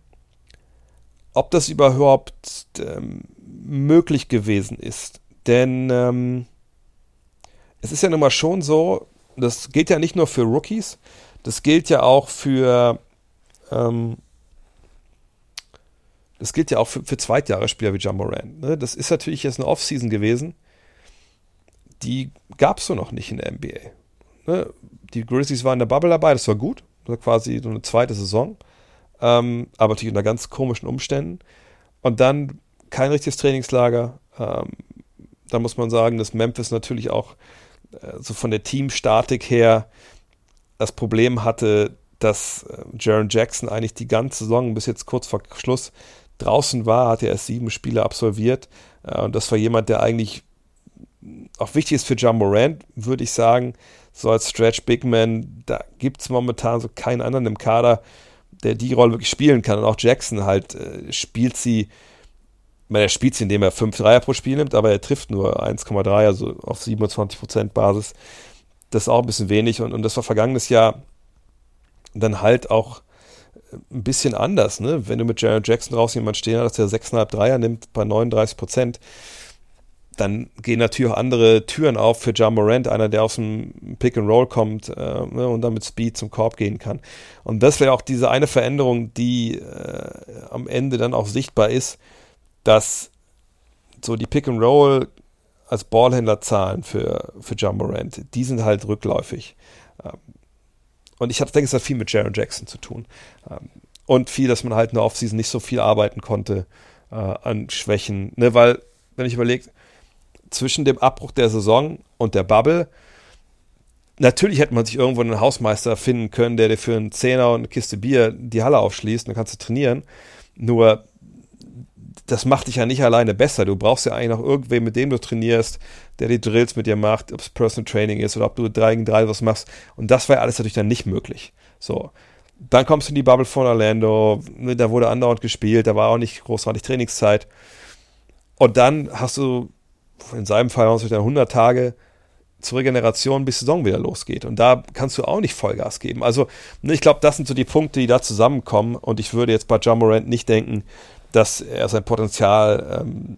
ob das überhaupt ähm, möglich gewesen ist. Denn ähm, es ist ja nun mal schon so, das gilt ja nicht nur für Rookies, das gilt ja auch für ähm, das gilt ja auch für, für Zweitjahresspieler wie John Moran. Ne? Das ist natürlich jetzt eine Offseason gewesen. Die gab es so noch nicht in der NBA. Ne? Die Grizzlies waren in der Bubble dabei, das war gut. Das war quasi so eine zweite Saison. Ähm, aber natürlich unter ganz komischen Umständen. Und dann kein richtiges Trainingslager. Ähm, da muss man sagen, dass Memphis natürlich auch äh, so von der Teamstatik her das Problem hatte, dass äh, Jaron Jackson eigentlich die ganze Saison bis jetzt kurz vor Schluss draußen war, hat er erst sieben Spiele absolviert. Äh, und das war jemand, der eigentlich auch wichtig ist für John Morant, würde ich sagen. So als Stretch Big Man, da gibt es momentan so keinen anderen im Kader, der die Rolle wirklich spielen kann. Und auch Jackson halt äh, spielt sie, ich meine, er spielt sie, indem er fünf Dreier pro Spiel nimmt, aber er trifft nur 1,3, also auf 27% Basis. Das ist auch ein bisschen wenig. Und, und das war vergangenes Jahr dann halt auch ein bisschen anders, ne? Wenn du mit Jared Jackson draußen jemand stehen hast, der 6,5 Dreier nimmt bei 39 Prozent, dann gehen natürlich auch andere Türen auf für John Morant, einer, der aus dem Pick and Roll kommt äh, ne, und dann mit Speed zum Korb gehen kann. Und das wäre auch diese eine Veränderung, die äh, am Ende dann auch sichtbar ist, dass so die Pick and Roll als Ballhändlerzahlen für, für John Morant, die sind halt rückläufig. Ähm, und ich denke, es hat viel mit Jaron Jackson zu tun. Ähm, Und viel, dass man halt in der Offseason nicht so viel arbeiten konnte äh, an Schwächen. Ne? Weil, wenn ich überlege, zwischen dem Abbruch der Saison und der Bubble, natürlich hätte man sich irgendwo einen Hausmeister finden können, der dir für einen Zehner und eine Kiste Bier die Halle aufschließt, dann kannst du trainieren. Nur das macht dich ja nicht alleine besser. Du brauchst ja eigentlich noch irgendwen, mit dem du trainierst, der die Drills mit dir macht, ob es Personal Training ist oder ob du 3 gegen 3 was machst. Und das war ja alles natürlich dann nicht möglich. So. Dann kommst du in die Bubble von Orlando, ne, da wurde andauernd gespielt, da war auch nicht großartig Trainingszeit. Und dann hast du, in seinem Fall hast du dann 100 Tage zur Regeneration, bis die Saison wieder losgeht. Und da kannst du auch nicht Vollgas geben. Also, ne, ich glaube, das sind so die Punkte, die da zusammenkommen. Und ich würde jetzt bei John Morant nicht denken, dass er sein Potenzial ähm,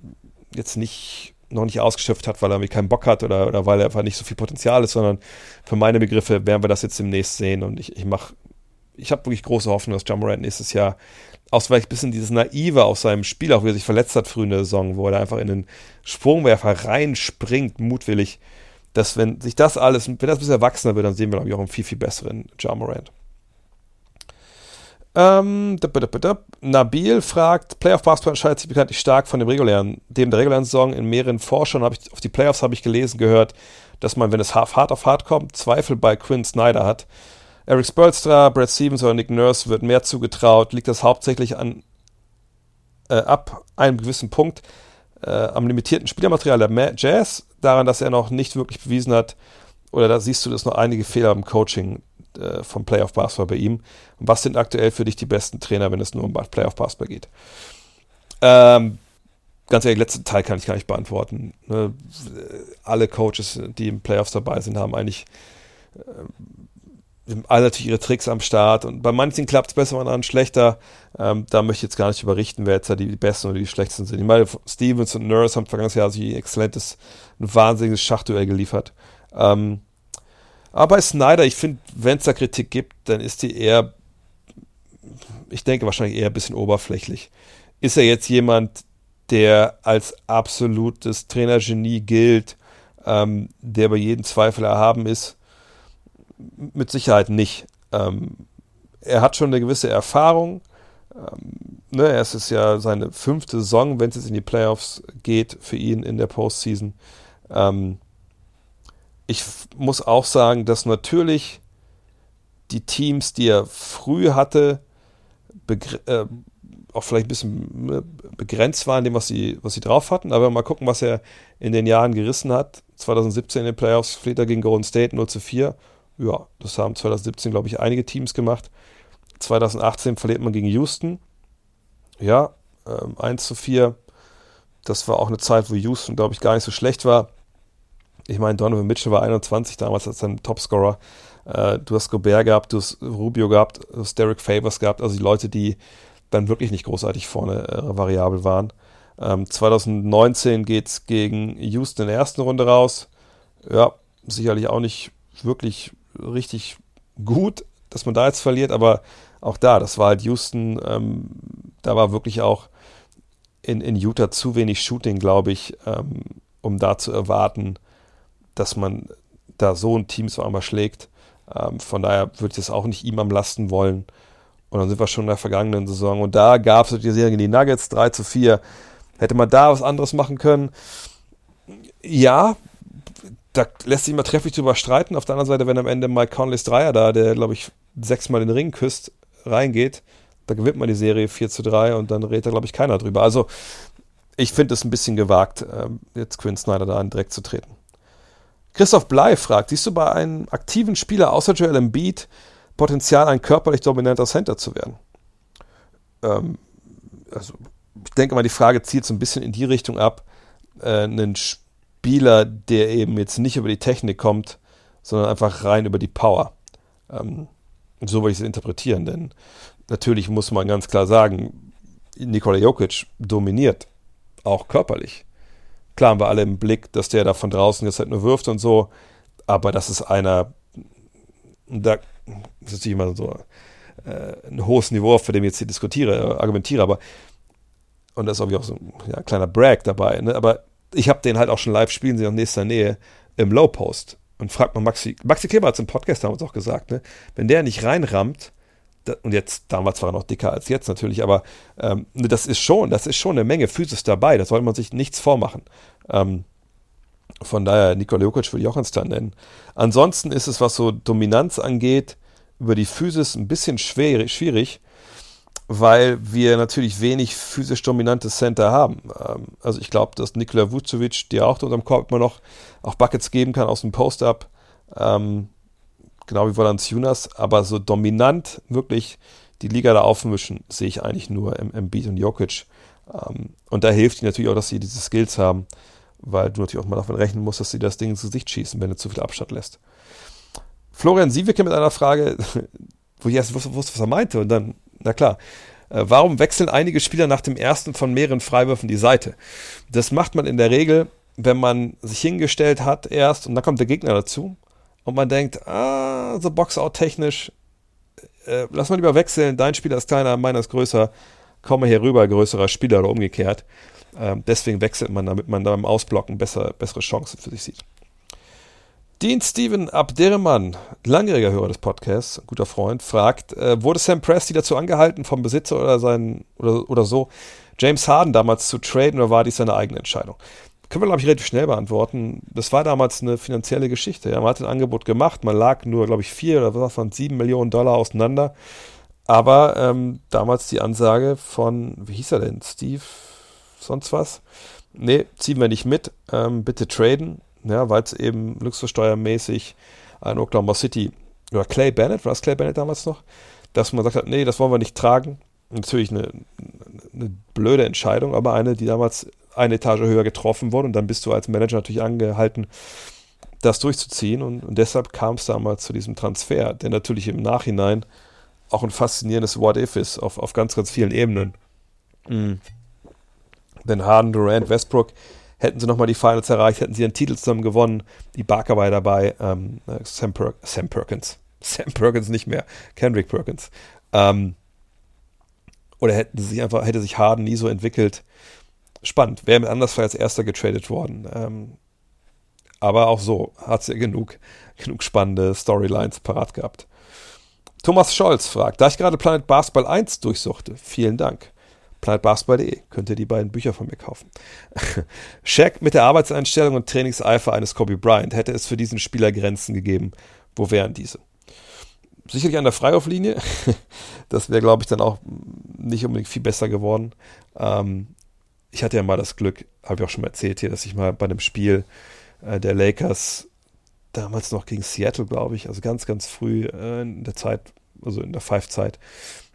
jetzt nicht noch nicht ausgeschöpft hat, weil er irgendwie keinen Bock hat oder, oder weil er einfach nicht so viel Potenzial ist, sondern für meine Begriffe werden wir das jetzt demnächst sehen und ich, ich mache, ich habe wirklich große Hoffnung, dass John nächstes Jahr aus vielleicht ein bisschen dieses Naive aus seinem Spiel, auch wie er sich verletzt hat früh in der Saison, wo er einfach in den Sprungwerfer reinspringt, mutwillig, dass wenn sich das alles, wenn das ein bisschen erwachsener wird, dann sehen wir, glaube ich, auch einen viel, viel besseren John Morant. Ähm, Nabil fragt, Playoff Basketball entscheidet sich bekanntlich stark von dem regulären, dem der regulären Saison. In mehreren Forschern habe ich auf die Playoffs habe ich gelesen, gehört, dass man, wenn es hart auf hart kommt, Zweifel bei Quinn Snyder hat. Eric Spolstra, Brad Stevens oder Nick Nurse wird mehr zugetraut. Liegt das hauptsächlich an äh, ab einem gewissen Punkt äh, am limitierten Spielermaterial der Jazz, daran, dass er noch nicht wirklich bewiesen hat, oder da siehst du, dass noch einige Fehler im Coaching äh, vom Playoff Basketball bei ihm. Und was sind aktuell für dich die besten Trainer, wenn es nur um Playoff Basketball geht? Ähm, ganz ehrlich, letzten Teil kann ich gar nicht beantworten. Ne? Alle Coaches, die im Playoffs dabei sind, haben eigentlich äh, alle natürlich ihre Tricks am Start und bei manchen klappt es besser, bei anderen schlechter. Ähm, da möchte ich jetzt gar nicht überrichten, wer jetzt da die, besten oder die schlechtesten sind. Ich meine, Stevens und Nurse haben vergangenes Jahr sich ein exzellentes, ein wahnsinniges Schachduell geliefert. Ähm, aber Snyder, ich finde, wenn es da Kritik gibt, dann ist die eher, ich denke wahrscheinlich eher ein bisschen oberflächlich. Ist er jetzt jemand, der als absolutes Trainergenie gilt, ähm, der bei jedem Zweifel erhaben ist? Mit Sicherheit nicht. Ähm, er hat schon eine gewisse Erfahrung. Ähm, ne, es ist ja seine fünfte Saison, wenn es jetzt in die Playoffs geht, für ihn in der Postseason. Ähm, ich muss auch sagen, dass natürlich die Teams, die er früh hatte, äh, auch vielleicht ein bisschen ne, begrenzt waren, dem, was sie, was sie drauf hatten. Aber mal gucken, was er in den Jahren gerissen hat. 2017 in den Playoffs fliegt er gegen Golden State 0 zu 4. Ja, das haben 2017, glaube ich, einige Teams gemacht. 2018 verliert man gegen Houston. Ja, ähm, 1 zu 4. Das war auch eine Zeit, wo Houston, glaube ich, gar nicht so schlecht war. Ich meine, Donovan Mitchell war 21 damals als sein Topscorer. Äh, du hast Gobert gehabt, du hast Rubio gehabt, du hast Derek Favors gehabt, also die Leute, die dann wirklich nicht großartig vorne äh, variabel waren. Ähm, 2019 geht es gegen Houston in der ersten Runde raus. Ja, sicherlich auch nicht wirklich richtig gut, dass man da jetzt verliert, aber auch da, das war halt Houston, ähm, da war wirklich auch in, in Utah zu wenig Shooting, glaube ich, ähm, um da zu erwarten, dass man da so ein Team so einmal schlägt. Ähm, von daher würde ich das auch nicht ihm am Lasten wollen. Und dann sind wir schon in der vergangenen Saison. Und da gab es die Serie gegen die Nuggets 3 zu 4. Hätte man da was anderes machen können? Ja, da lässt sich immer trefflich drüber streiten. Auf der anderen Seite, wenn am Ende Mike Conleys Dreier da, der glaube ich sechsmal den Ring küsst, reingeht, da gewinnt man die Serie 4 zu 3 und dann redet da glaube ich keiner drüber. Also ich finde es ein bisschen gewagt, ähm, jetzt Quinn Snyder da direkt zu treten. Christoph Blei fragt, siehst du bei einem aktiven Spieler außer Joel Embiid Potenzial, ein körperlich dominanter Center zu werden? Ähm, also, ich denke mal, die Frage zielt so ein bisschen in die Richtung ab, äh, einen Spieler, der eben jetzt nicht über die Technik kommt, sondern einfach rein über die Power. Ähm, so würde ich es interpretieren, denn natürlich muss man ganz klar sagen, Nikola Jokic dominiert, auch körperlich. Klar haben wir alle im Blick, dass der da von draußen jetzt halt nur wirft und so, aber das ist einer, da ist natürlich immer so äh, ein hohes Niveau, auf dem ich jetzt hier diskutiere, äh, argumentiere, aber und da ist auch so ein ja, kleiner Brag dabei, ne? aber ich habe den halt auch schon live spielen sehen in nächster Nähe im Low Post und fragt mal Maxi, Maxi Kleber hat es im Podcast damals auch gesagt, ne? wenn der nicht reinrammt, und jetzt, damals war er noch dicker als jetzt natürlich, aber ähm, ne, das ist schon, das ist schon eine Menge Physis dabei, da sollte man sich nichts vormachen. Ähm, von daher, Nikola Jokic würde ich auch instant nennen. Ansonsten ist es, was so Dominanz angeht, über die Physis ein bisschen schwer, schwierig, weil wir natürlich wenig physisch dominante Center haben. Ähm, also ich glaube, dass Nikola Vucevic dir auch unter dem Korb immer noch auch Buckets geben kann aus dem Post-Up. Ähm, genau wie Valanciunas, aber so dominant wirklich die Liga da aufmischen, sehe ich eigentlich nur im, im Beat und Jokic. Ähm, und da hilft ihnen natürlich auch, dass sie diese Skills haben, weil du natürlich auch mal davon rechnen musst, dass sie das Ding ins Gesicht schießen, wenn du zu viel Abstand lässt. Florian Siewicke mit einer Frage, wo ich erst wusste, was er meinte und dann, na klar, äh, warum wechseln einige Spieler nach dem ersten von mehreren Freiwürfen die Seite? Das macht man in der Regel, wenn man sich hingestellt hat erst und dann kommt der Gegner dazu und man denkt, ah, so Boxout technisch, äh, lass mal lieber wechseln, dein Spieler ist kleiner, meiner ist größer, komme hier rüber, größerer Spieler oder umgekehrt. Ähm, deswegen wechselt man, damit man beim Ausblocken besser, bessere Chancen für sich sieht. Dean Steven Abderrahman, langjähriger Hörer des Podcasts, guter Freund, fragt, äh, wurde Sam Presti dazu angehalten vom Besitzer oder, sein, oder, oder so, James Harden damals zu traden oder war dies seine eigene Entscheidung? Können wir, glaube ich, relativ schnell beantworten. Das war damals eine finanzielle Geschichte. Ja, man hat ein Angebot gemacht, man lag nur, glaube ich, vier oder was von sieben Millionen Dollar auseinander. Aber ähm, damals die Ansage von, wie hieß er denn? Steve, sonst was? Nee, ziehen wir nicht mit, ähm, bitte traden, ja, weil es eben luxussteuermäßig an Oklahoma City oder Clay Bennett, war es Clay Bennett damals noch, dass man gesagt hat, nee, das wollen wir nicht tragen. Natürlich eine, eine blöde Entscheidung, aber eine, die damals eine Etage höher getroffen wurde und dann bist du als Manager natürlich angehalten, das durchzuziehen und, und deshalb kam es damals zu diesem Transfer, der natürlich im Nachhinein auch ein faszinierendes What-If ist, auf, auf ganz, ganz vielen Ebenen. Mhm. Denn Harden, Durant, Westbrook hätten sie nochmal die Finals erreicht, hätten sie einen Titel zusammen gewonnen, die Barker war dabei, ähm, Sam, per Sam Perkins, Sam Perkins nicht mehr, Kendrick Perkins. Ähm, oder hätten sie einfach, hätte sich Harden nie so entwickelt, spannend. Wäre Andersfall als erster getradet worden. Ähm, aber auch so hat sie genug, genug spannende Storylines parat gehabt. Thomas Scholz fragt, da ich gerade Planet Basketball 1 durchsuchte, vielen Dank. planetbasketball.de, könnt ihr die beiden Bücher von mir kaufen. Shaq mit der Arbeitseinstellung und Trainingseifer eines Kobe Bryant hätte es für diesen Spieler Grenzen gegeben. Wo wären diese? Sicherlich an der Freiwurflinie. das wäre, glaube ich, dann auch nicht unbedingt viel besser geworden. Ähm, ich hatte ja mal das Glück, habe ich auch schon mal erzählt hier, dass ich mal bei einem Spiel äh, der Lakers damals noch gegen Seattle, glaube ich, also ganz, ganz früh äh, in der Zeit, also in der Five-Zeit,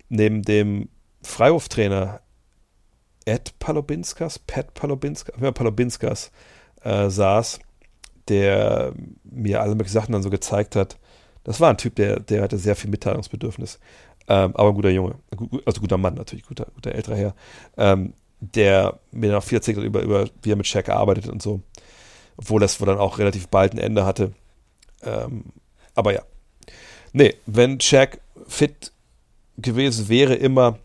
neben dem Freiwurftrainer Ed Palobinskas, Pat Palobinskas, ja, Palobinskas äh, saß, der mir alle möglichen Sachen dann so gezeigt hat. Das war ein Typ, der, der hatte sehr viel Mitteilungsbedürfnis. Ähm, aber ein guter Junge, also guter Mann natürlich, guter, guter älterer Herr. Ähm, der mir noch viel erzählt hat über, über, wie er mit Shaq arbeitet und so. Obwohl das wohl dann auch relativ bald ein Ende hatte. Ähm, aber ja. Nee, wenn Shaq fit gewesen wäre immer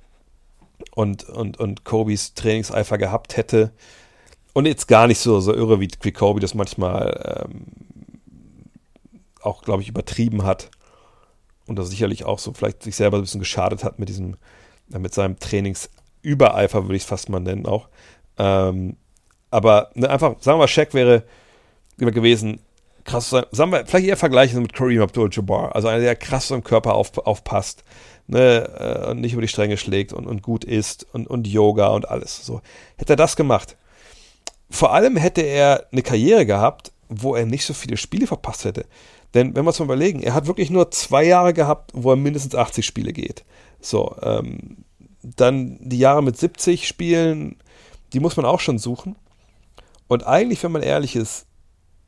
und, und, und Kobes Trainingseifer gehabt hätte und jetzt gar nicht so, so irre wie, wie Kobe das manchmal ähm, auch, glaube ich, übertrieben hat und das sicherlich auch so vielleicht sich selber ein bisschen geschadet hat mit diesem, mit seinem Trainings Übereifer, würde ich es fast mal nennen auch. Ähm, aber ne, einfach, sagen wir mal, Shaq wäre gewesen, krass, sagen wir, vielleicht eher vergleichen mit Kareem Abdul-Jabbar, also einer, der krass am Körper auf, aufpasst, ne, äh, und nicht über die Stränge schlägt und, und gut isst und, und Yoga und alles. So. Hätte er das gemacht. Vor allem hätte er eine Karriere gehabt, wo er nicht so viele Spiele verpasst hätte. Denn wenn wir uns mal überlegen, er hat wirklich nur zwei Jahre gehabt, wo er mindestens 80 Spiele geht. So, ähm, dann die Jahre mit 70 Spielen, die muss man auch schon suchen. Und eigentlich, wenn man ehrlich ist,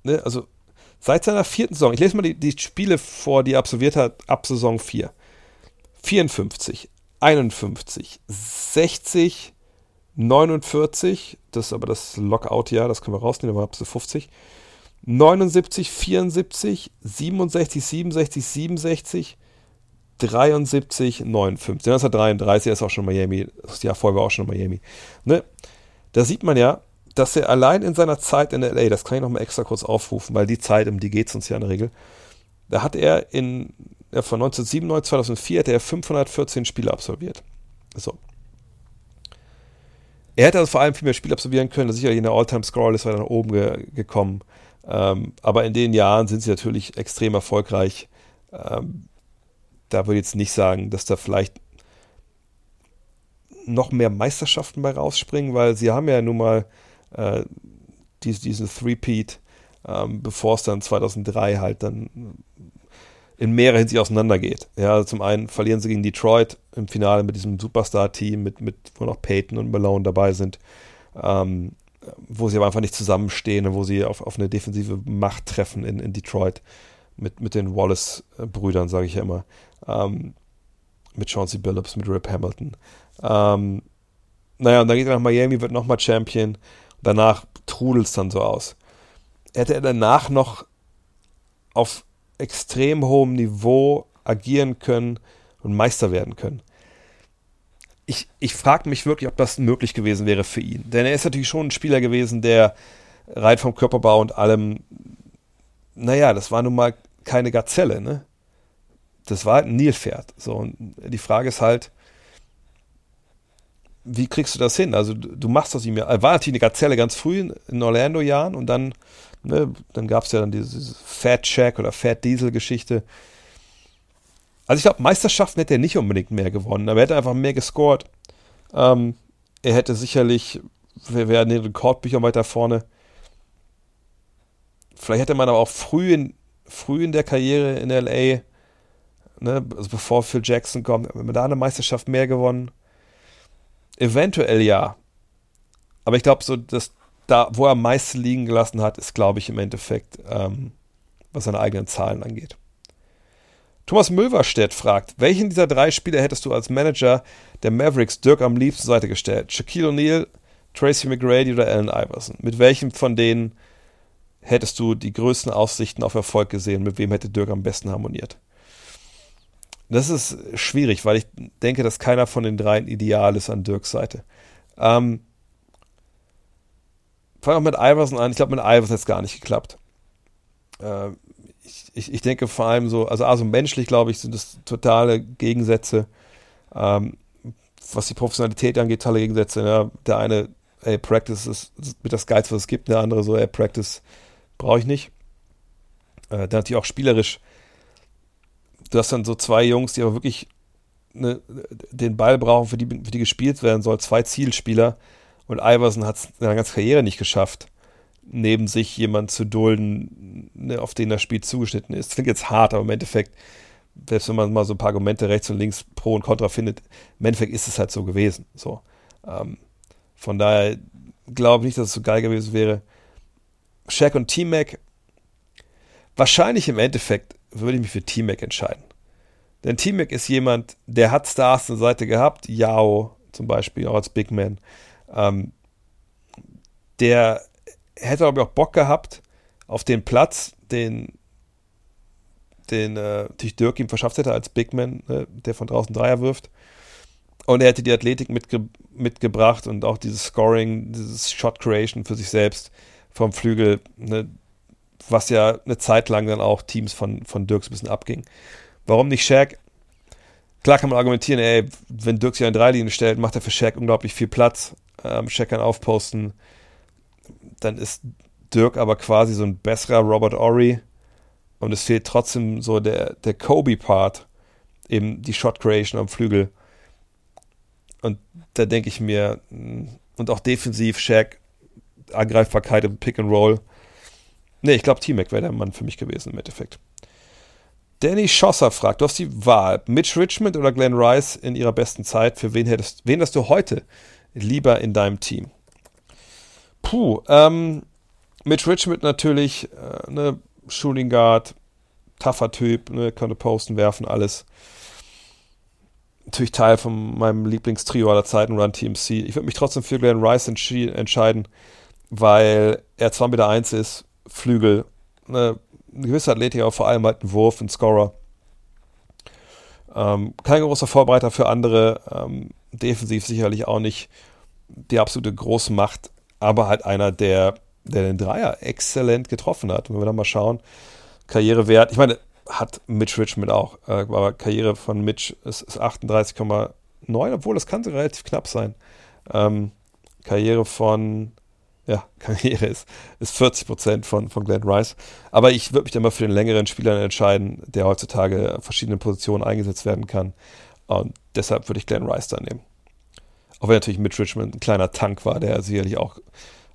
ne, also seit seiner vierten Saison, ich lese mal die, die Spiele vor, die er absolviert hat, ab Saison 4. 54, 51, 60, 49, das ist aber das Lockout-Jahr, das können wir rausnehmen, war ab 50. 79, 74, 67, 67, 67, 73, 59. 1933 ist auch schon Miami. Das Jahr vorher war auch schon Miami. Ne? Da sieht man ja, dass er allein in seiner Zeit in LA, das kann ich nochmal extra kurz aufrufen, weil die Zeit, um die geht es uns ja in der Regel, da hat er in ja, von 1997 2004 hätte er 514 Spiele absolviert. So. Er hätte also vor allem viel mehr Spiele absolvieren können, sicherlich in der All-Time-Score-Liste nach oben ge gekommen. Ähm, aber in den Jahren sind sie natürlich extrem erfolgreich. Ähm, da würde ich jetzt nicht sagen, dass da vielleicht noch mehr Meisterschaften bei rausspringen, weil sie haben ja nun mal äh, diesen, diesen Three-Peat, ähm, bevor es dann 2003 halt dann in mehrerer Hinsicht auseinandergeht. Ja, also zum einen verlieren sie gegen Detroit im Finale mit diesem Superstar-Team, mit, mit, wo noch Peyton und Malone dabei sind, ähm, wo sie aber einfach nicht zusammenstehen und wo sie auf, auf eine defensive Macht treffen in, in Detroit mit, mit den Wallace-Brüdern, sage ich ja immer. Ähm, mit Chauncey Billups, mit Rip Hamilton. Ähm, naja, und dann geht er nach Miami, wird nochmal Champion. Danach trudelt es dann so aus. Hätte er danach noch auf extrem hohem Niveau agieren können und Meister werden können. Ich, ich frage mich wirklich, ob das möglich gewesen wäre für ihn. Denn er ist natürlich schon ein Spieler gewesen, der rein vom Körperbau und allem, naja, das war nun mal keine Gazelle, ne? Das war halt ein Nilpferd. So, und die Frage ist halt, wie kriegst du das hin? Also du machst aus ihm ja, er war natürlich eine Gazelle ganz früh in, Orlando-Jahren und dann ne, dann gab es ja dann diese Fat Check oder Fat Diesel Geschichte. Also ich glaube, Meisterschaften hätte er nicht unbedingt mehr gewonnen, aber er hätte einfach mehr gescored. Ähm, er hätte sicherlich, wir wären in den Rekordbüchern weiter vorne. Vielleicht hätte man aber auch früh in, früh in der Karriere in LA, ne, also bevor Phil Jackson kommt, wenn man da eine Meisterschaft mehr gewonnen. Eventuell ja. Aber ich glaube, so das da, wo er am meisten liegen gelassen hat, ist, glaube ich, im Endeffekt, ähm, was seine eigenen Zahlen angeht. Thomas Mülverstedt fragt, welchen dieser drei Spieler hättest du als Manager der Mavericks Dirk am liebsten Seite gestellt? Shaquille O'Neal, Tracy McGrady oder Allen Iverson? Mit welchem von denen hättest du die größten Aussichten auf Erfolg gesehen? Mit wem hätte Dirk am besten harmoniert? Das ist schwierig, weil ich denke, dass keiner von den dreien ideal ist an Dirks Seite. Ähm, fange auch mit Iverson an. Ich glaube, mit Iverson hat es gar nicht geklappt. Äh, ich, ich, ich, denke vor allem so, also, also menschlich, glaube ich, sind das totale Gegensätze. Ähm, was die Professionalität angeht, tolle Gegensätze. Ja. Der eine, ey, Practice ist mit das Geilste, was es gibt. Der andere so, ey, Practice brauche ich nicht. Äh, dann natürlich auch spielerisch. Du hast dann so zwei Jungs, die aber wirklich ne, den Ball brauchen, für die, für die gespielt werden soll. Zwei Zielspieler und Iverson hat es in seiner ganzen Karriere nicht geschafft, neben sich jemanden zu dulden, ne, auf den das Spiel zugeschnitten ist. Das klingt jetzt hart, aber im Endeffekt, selbst wenn man mal so ein paar Argumente rechts und links pro und contra findet, im Endeffekt ist es halt so gewesen. So. Ähm, von daher glaube ich nicht, dass es so geil gewesen wäre. Shaq und T-Mac, wahrscheinlich im Endeffekt würde ich mich für T-Mac entscheiden. Denn T-Mac ist jemand, der hat Stars der Seite gehabt, Yao zum Beispiel, auch als Big Man. Ähm, der hätte, glaube ich, auch Bock gehabt auf den Platz, den, den äh, Dirk ihm verschafft hätte als Big Man, äh, der von draußen Dreier wirft. Und er hätte die Athletik mitge mitgebracht und auch dieses Scoring, dieses Shot Creation für sich selbst vom Flügel, ne, was ja eine Zeit lang dann auch Teams von, von Dirks ein bisschen abging. Warum nicht Shaq? Klar kann man argumentieren, ey, wenn Dirk sich an Dreilinie stellt, macht er für Shaq unglaublich viel Platz ähm, Checkern aufposten. Dann ist Dirk aber quasi so ein besserer Robert Ory. Und es fehlt trotzdem so der, der Kobe-Part, eben die Shot Creation am Flügel. Und da denke ich mir, mm, und auch defensiv, Shaq, Angreifbarkeit im Pick and Roll. Ne, ich glaube, T-Mac wäre der Mann für mich gewesen im Endeffekt. Danny Schosser fragt, du hast die Wahl, Mitch Richmond oder Glenn Rice in ihrer besten Zeit. Für wen hättest, wen hast du heute lieber in deinem Team? Puh, ähm, Mitch Richmond natürlich, äh, ne, Shooting Guard, tougher Typ, ne, könnte posten, werfen, alles. Natürlich Teil von meinem Lieblingstrio aller Zeiten, Run TMC. Ich würde mich trotzdem für Glenn Rice entscheiden, weil er zwar mit der Eins ist, Flügel, ne, eine gewisse Athletik, aber vor allem halt ein Wurf, ein Scorer. Ähm, kein großer Vorbereiter für andere, ähm, defensiv sicherlich auch nicht die absolute Großmacht, aber halt einer, der, der den Dreier exzellent getroffen hat. Wenn wir dann mal schauen, Karrierewert, ich meine, hat Mitch Richmond auch. Äh, aber Karriere von Mitch ist, ist 38,9, obwohl das kann relativ knapp sein. Ähm, Karriere von, ja, Karriere ist, ist 40 Prozent von, von Glenn Rice. Aber ich würde mich dann mal für den längeren Spieler entscheiden, der heutzutage verschiedene Positionen eingesetzt werden kann. Und deshalb würde ich Glenn Rice da nehmen. Auch wenn natürlich Mitch Richmond ein kleiner Tank war, der sicherlich auch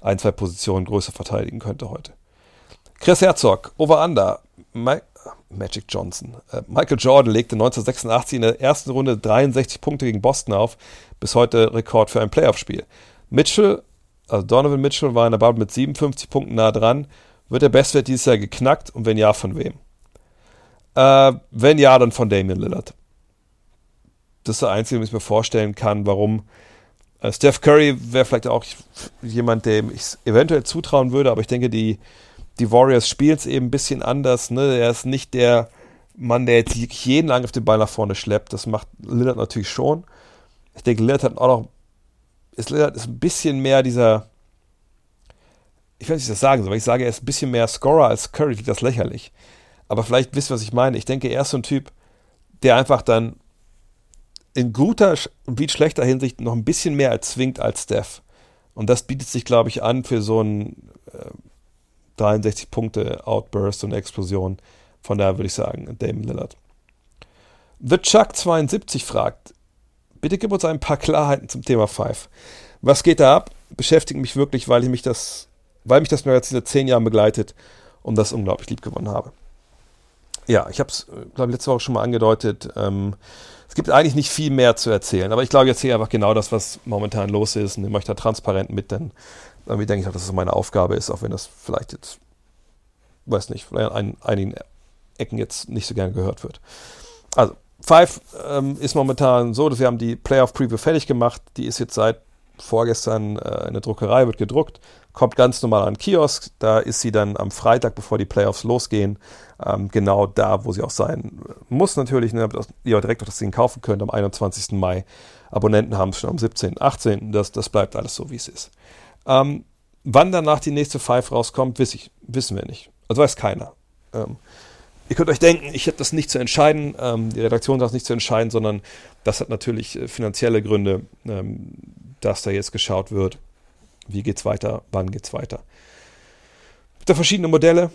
ein, zwei Positionen größer verteidigen könnte heute. Chris Herzog, Over-Under. Magic Johnson. Äh, Michael Jordan legte 1986 in der ersten Runde 63 Punkte gegen Boston auf. Bis heute Rekord für ein Playoff-Spiel. Mitchell, also Donovan Mitchell, war in der Bubble mit 57 Punkten nah dran. Wird der Bestwert dieses Jahr geknackt? Und wenn ja, von wem? Äh, wenn ja, dann von Damian Lillard. Das ist der einzige, was ich mir vorstellen kann, warum äh, Steph Curry wäre vielleicht auch jemand, dem ich eventuell zutrauen würde, aber ich denke, die, die Warriors spielen es eben ein bisschen anders. Ne? Er ist nicht der Mann, der jetzt jeden auf den Ball nach vorne schleppt. Das macht Lillard natürlich schon. Ich denke, Lillard hat auch noch. Ist Lillard ist ein bisschen mehr dieser. Ich weiß nicht, was ich das sagen soll, aber ich sage, er ist ein bisschen mehr Scorer als Curry, das lächerlich. Aber vielleicht wisst ihr, was ich meine. Ich denke, er ist so ein Typ, der einfach dann in guter wie schlechter Hinsicht noch ein bisschen mehr erzwingt als Steph. Und das bietet sich, glaube ich, an für so einen äh, 63 Punkte Outburst und Explosion. Von daher würde ich sagen, Damon Lillard. The Chuck 72 fragt, bitte gib uns ein paar Klarheiten zum Thema Five. Was geht da ab? Beschäftigt mich wirklich, weil ich mich das, weil mich das Magazin seit zehn Jahren begleitet und das unglaublich lieb gewonnen habe. Ja, ich habe es, glaube ich, letzte Woche schon mal angedeutet. Ähm, es gibt eigentlich nicht viel mehr zu erzählen, aber ich glaube, ich erzähle einfach genau das, was momentan los ist und nehme euch da transparent mit, denn irgendwie denke ich auch, dass es meine Aufgabe ist, auch wenn das vielleicht jetzt, weiß nicht, vielleicht an einigen Ecken jetzt nicht so gerne gehört wird. Also, Five ähm, ist momentan so, dass wir haben die Playoff Preview fertig gemacht. Die ist jetzt seit vorgestern äh, in der Druckerei, wird gedruckt, kommt ganz normal an Kiosk. Da ist sie dann am Freitag, bevor die Playoffs losgehen, ähm, genau da, wo sie auch sein muss natürlich, ne, ihr direkt auch das Ding kaufen könnt am 21. Mai. Abonnenten haben es schon am 17., 18. Das, das bleibt alles so, wie es ist. Ähm, wann danach die nächste Five rauskommt, wiss ich, wissen wir nicht. Also weiß keiner. Ähm, ihr könnt euch denken, ich habe das nicht zu entscheiden, ähm, die Redaktion hat das nicht zu entscheiden, sondern das hat natürlich äh, finanzielle Gründe, ähm, dass da jetzt geschaut wird, wie geht's weiter, wann weiter. Es gibt da verschiedene Modelle.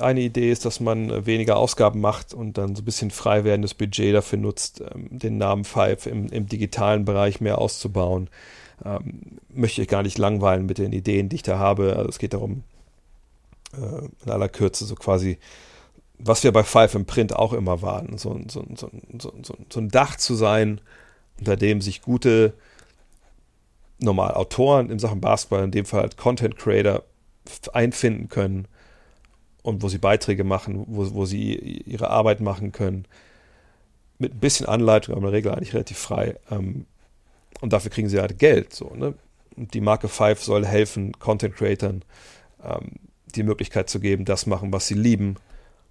Eine Idee ist, dass man äh, weniger Ausgaben macht und dann so ein bisschen frei werdendes Budget dafür nutzt, ähm, den Namen Five im, im digitalen Bereich mehr auszubauen. Ähm, möchte ich gar nicht langweilen mit den Ideen, die ich da habe. Also es geht darum, äh, in aller Kürze so quasi was wir bei Five im Print auch immer waren, so, so, so, so, ein Dach zu sein, unter dem sich gute, normal Autoren in Sachen Basketball, in dem Fall halt Content Creator, einfinden können und wo sie Beiträge machen, wo, wo sie ihre Arbeit machen können. Mit ein bisschen Anleitung, aber in der Regel eigentlich relativ frei. Ähm, und dafür kriegen sie halt Geld. So, ne? Und die Marke Five soll helfen, Content Creatern ähm, die Möglichkeit zu geben, das machen, was sie lieben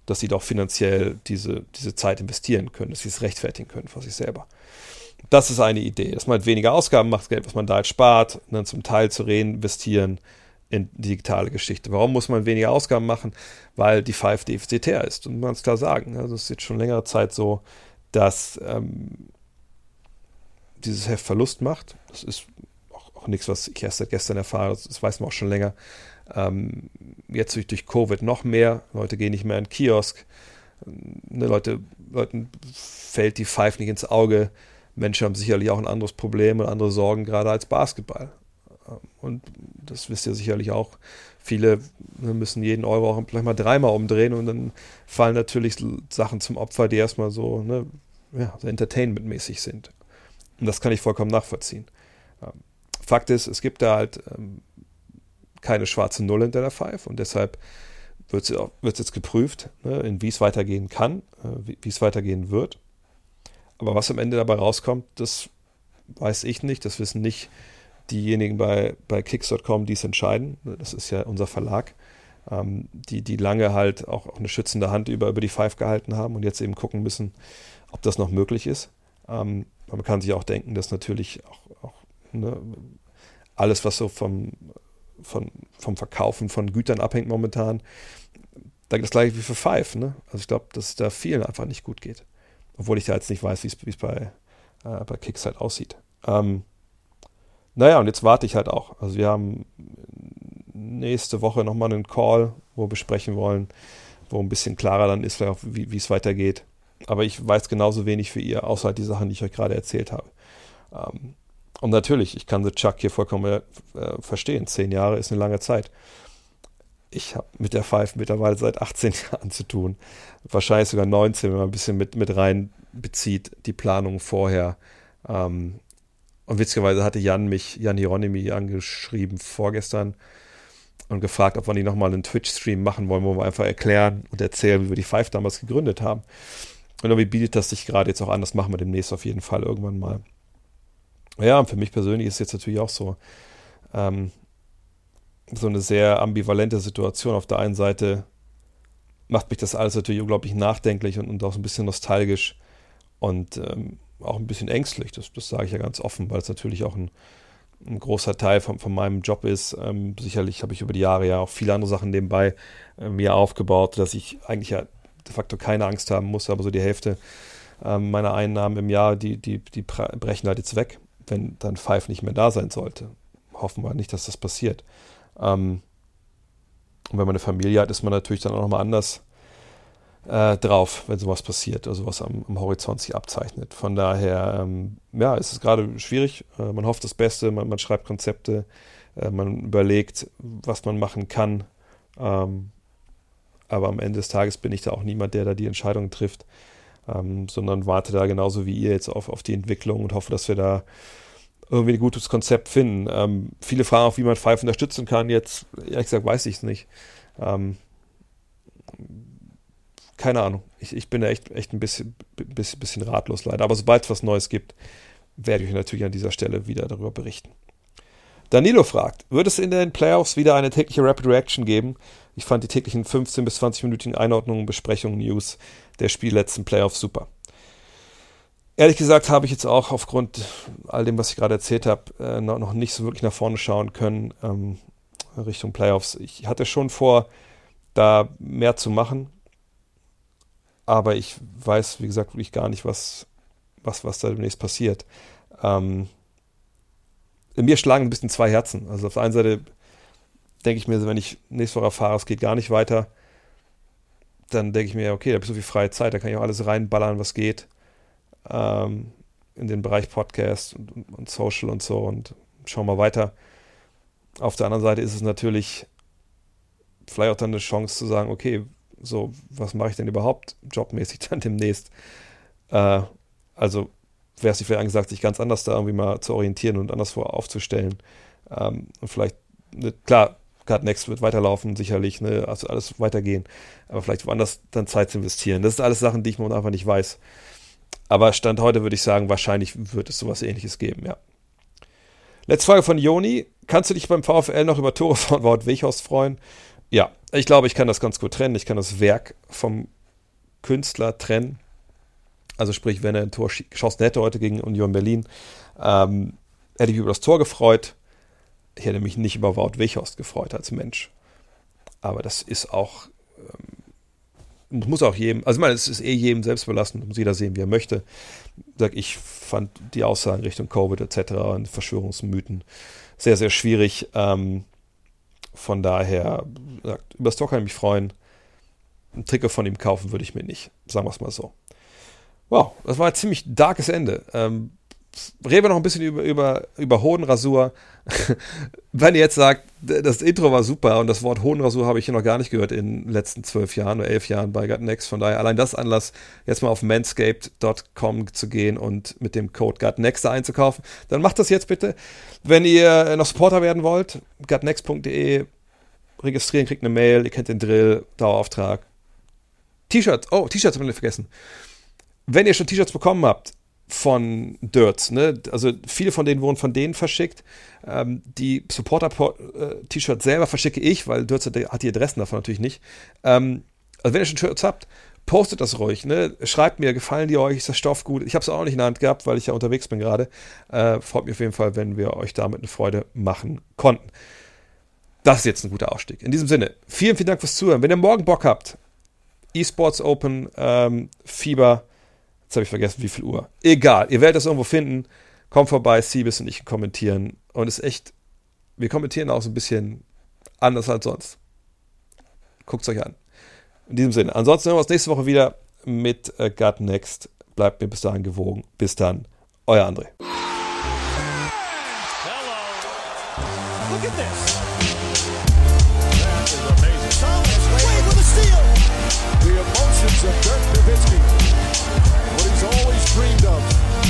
dass sie doch finanziell diese, diese Zeit investieren können, dass sie es rechtfertigen können vor sich selber. Das ist eine Idee, dass man halt weniger Ausgaben macht, Geld, was man da halt spart, dann zum Teil zu reinvestieren in digitale Geschichte. Warum muss man weniger Ausgaben machen? Weil die Five defizitär ist. Und man es klar sagen. Also es ist jetzt schon längere Zeit so, dass ähm, dieses Heft Verlust macht. Das ist auch, auch nichts, was ich erst seit gestern erfahre. Das weiß man auch schon länger. Ähm, jetzt durch, durch Covid noch mehr. Leute gehen nicht mehr in den Kiosk. Ne, Leute, Leuten fällt die Pfeife nicht ins Auge. Menschen haben sicherlich auch ein anderes Problem und andere Sorgen, gerade als Basketball. Und das wisst ihr sicherlich auch. Viele ne, müssen jeden Euro auch vielleicht mal dreimal umdrehen und dann fallen natürlich Sachen zum Opfer, die erstmal so, ne, ja, so entertainmentmäßig sind. Und das kann ich vollkommen nachvollziehen. Fakt ist, es gibt da halt ähm, keine schwarze Null hinter der Five und deshalb wird es jetzt geprüft, ne, wie es weitergehen kann, äh, wie, wie es weitergehen wird. Aber was am Ende dabei rauskommt, das weiß ich nicht, das wissen nicht diejenigen bei, bei Kicks.com, die es entscheiden. Das ist ja unser Verlag, ähm, die, die lange halt auch, auch, eine schützende Hand über, über die Five gehalten haben und jetzt eben gucken müssen, ob das noch möglich ist. Ähm, man kann sich auch denken, dass natürlich auch, auch ne, alles, was so vom von, vom Verkaufen von Gütern abhängt momentan. das gleiche wie für Five, ne? Also ich glaube, dass es da vielen einfach nicht gut geht. Obwohl ich da jetzt nicht weiß, wie es bei, äh, bei Kicks halt aussieht. Ähm, naja, und jetzt warte ich halt auch. Also wir haben nächste Woche nochmal einen Call, wo wir besprechen wollen, wo ein bisschen klarer dann ist, wie es weitergeht. Aber ich weiß genauso wenig für ihr, außer die Sachen, die ich euch gerade erzählt habe. Ähm, und natürlich, ich kann The Chuck hier vollkommen äh, verstehen. Zehn Jahre ist eine lange Zeit. Ich habe mit der Five mittlerweile seit 18 Jahren zu tun. Wahrscheinlich sogar 19, wenn man ein bisschen mit, mit rein bezieht, die Planung vorher. Ähm, und witzigerweise hatte Jan mich, Jan Hieronymi, angeschrieben vorgestern und gefragt, ob wir nicht nochmal einen Twitch-Stream machen wollen, wo wir einfach erklären und erzählen, wie wir die Five damals gegründet haben. Und irgendwie bietet das sich gerade jetzt auch an, das machen wir demnächst auf jeden Fall irgendwann mal. Ja, für mich persönlich ist es jetzt natürlich auch so, ähm, so eine sehr ambivalente Situation. Auf der einen Seite macht mich das alles natürlich unglaublich nachdenklich und, und auch so ein bisschen nostalgisch und ähm, auch ein bisschen ängstlich. Das, das sage ich ja ganz offen, weil es natürlich auch ein, ein großer Teil von, von meinem Job ist. Ähm, sicherlich habe ich über die Jahre ja auch viele andere Sachen nebenbei äh, mir aufgebaut, dass ich eigentlich ja de facto keine Angst haben muss, aber so die Hälfte ähm, meiner Einnahmen im Jahr, die, die, die brechen halt jetzt weg, wenn dann Five nicht mehr da sein sollte. Hoffen wir nicht, dass das passiert. Ähm, und wenn man eine Familie hat, ist man natürlich dann auch nochmal anders äh, drauf, wenn sowas passiert, also was am, am Horizont sich abzeichnet. Von daher, ähm, ja, ist es gerade schwierig. Äh, man hofft das Beste, man, man schreibt Konzepte, äh, man überlegt, was man machen kann. Ähm, aber am Ende des Tages bin ich da auch niemand, der da die Entscheidung trifft, ähm, sondern warte da genauso wie ihr jetzt auf, auf die Entwicklung und hoffe, dass wir da irgendwie ein gutes Konzept finden. Ähm, viele fragen auch, wie man Five unterstützen kann. Jetzt, ehrlich gesagt, weiß ich es nicht. Ähm, keine Ahnung. Ich, ich bin da echt, echt ein bisschen, bisschen, bisschen ratlos leider. Aber sobald es was Neues gibt, werde ich euch natürlich an dieser Stelle wieder darüber berichten. Danilo fragt, wird es in den Playoffs wieder eine tägliche Rapid Reaction geben? Ich fand die täglichen 15 bis 20-minütigen Einordnungen, Besprechungen, News der Spielletzten Playoffs super. Ehrlich gesagt habe ich jetzt auch aufgrund all dem, was ich gerade erzählt habe, äh, noch nicht so wirklich nach vorne schauen können ähm, Richtung Playoffs. Ich hatte schon vor, da mehr zu machen, aber ich weiß, wie gesagt, wirklich gar nicht, was, was, was da demnächst passiert. Ähm, mir schlagen ein bisschen zwei Herzen. Also auf der einen Seite denke ich mir, wenn ich nächste Woche erfahre, es geht gar nicht weiter, dann denke ich mir, okay, da habe ich so viel freie Zeit, da kann ich auch alles reinballern, was geht. Ähm, in den Bereich Podcast und, und, Social und so und schauen wir weiter. Auf der anderen Seite ist es natürlich vielleicht auch dann eine Chance zu sagen, okay, so, was mache ich denn überhaupt jobmäßig dann demnächst? Äh, also wäre es nicht vielleicht angesagt, sich ganz anders da irgendwie mal zu orientieren und anderswo aufzustellen. Ähm, und vielleicht, ne, klar, Card Next wird weiterlaufen, sicherlich, ne, also alles weitergehen. Aber vielleicht woanders dann Zeit zu investieren. Das sind alles Sachen, die ich momentan einfach nicht weiß. Aber Stand heute würde ich sagen, wahrscheinlich wird es sowas ähnliches geben, ja. Letzte Frage von Joni. Kannst du dich beim VfL noch über Tore von Wout Weghorst freuen? Ja, ich glaube, ich kann das ganz gut trennen. Ich kann das Werk vom Künstler trennen. Also sprich, wenn er ein Tor geschossen hätte heute gegen Union Berlin, ähm, hätte ich mich über das Tor gefreut. Ich hätte mich nicht über Wout Weghorst gefreut als Mensch. Aber das ist auch, ähm, muss auch jedem, also ich meine, es ist eh jedem selbst belassen, muss jeder sehen, wie er möchte. Sag, ich fand die Aussagen Richtung Covid etc. und Verschwörungsmythen sehr, sehr schwierig. Ähm, von daher, sagt, über das Tor kann ich mich freuen. Ein Trikot von ihm kaufen würde ich mir nicht. Sagen wir es mal so. Wow, das war ein ziemlich darkes Ende. Ähm, reden wir noch ein bisschen über, über, über Hodenrasur. Wenn ihr jetzt sagt, das Intro war super und das Wort Hodenrasur habe ich hier noch gar nicht gehört in den letzten zwölf Jahren oder elf Jahren bei Gutnext. Von daher allein das Anlass, jetzt mal auf manscaped.com zu gehen und mit dem Code Gutnext einzukaufen. Dann macht das jetzt bitte. Wenn ihr noch Supporter werden wollt, gutnext.de registrieren, kriegt eine Mail, ihr kennt den Drill, Dauerauftrag. T-Shirts, oh, T-Shirts haben wir vergessen. Wenn ihr schon T-Shirts bekommen habt, von Dirts. Ne? Also viele von denen wurden von denen verschickt. Ähm, die Supporter-T-Shirts selber verschicke ich, weil Dirts hat die Adressen davon natürlich nicht. Ähm, also wenn ihr schon Shirts habt, postet das ruhig. Ne? Schreibt mir, gefallen die euch, ist das Stoff gut? Ich habe es auch nicht in der Hand gehabt, weil ich ja unterwegs bin gerade. Äh, freut mich auf jeden Fall, wenn wir euch damit eine Freude machen konnten. das ist jetzt ein guter Ausstieg. In diesem Sinne, vielen, vielen Dank fürs Zuhören. Wenn ihr morgen Bock habt, eSports Open, ähm, Fieber, jetzt habe ich vergessen, wie viel Uhr. Egal, ihr werdet das irgendwo finden. Kommt vorbei, Siebes und ich kommentieren. Und es ist echt, wir kommentieren auch so ein bisschen anders als sonst. Guckt es euch an. In diesem Sinne, ansonsten hören wir uns nächste Woche wieder mit äh, Gut Next. Bleibt mir bis dahin gewogen. Bis dann, euer André. Look at this.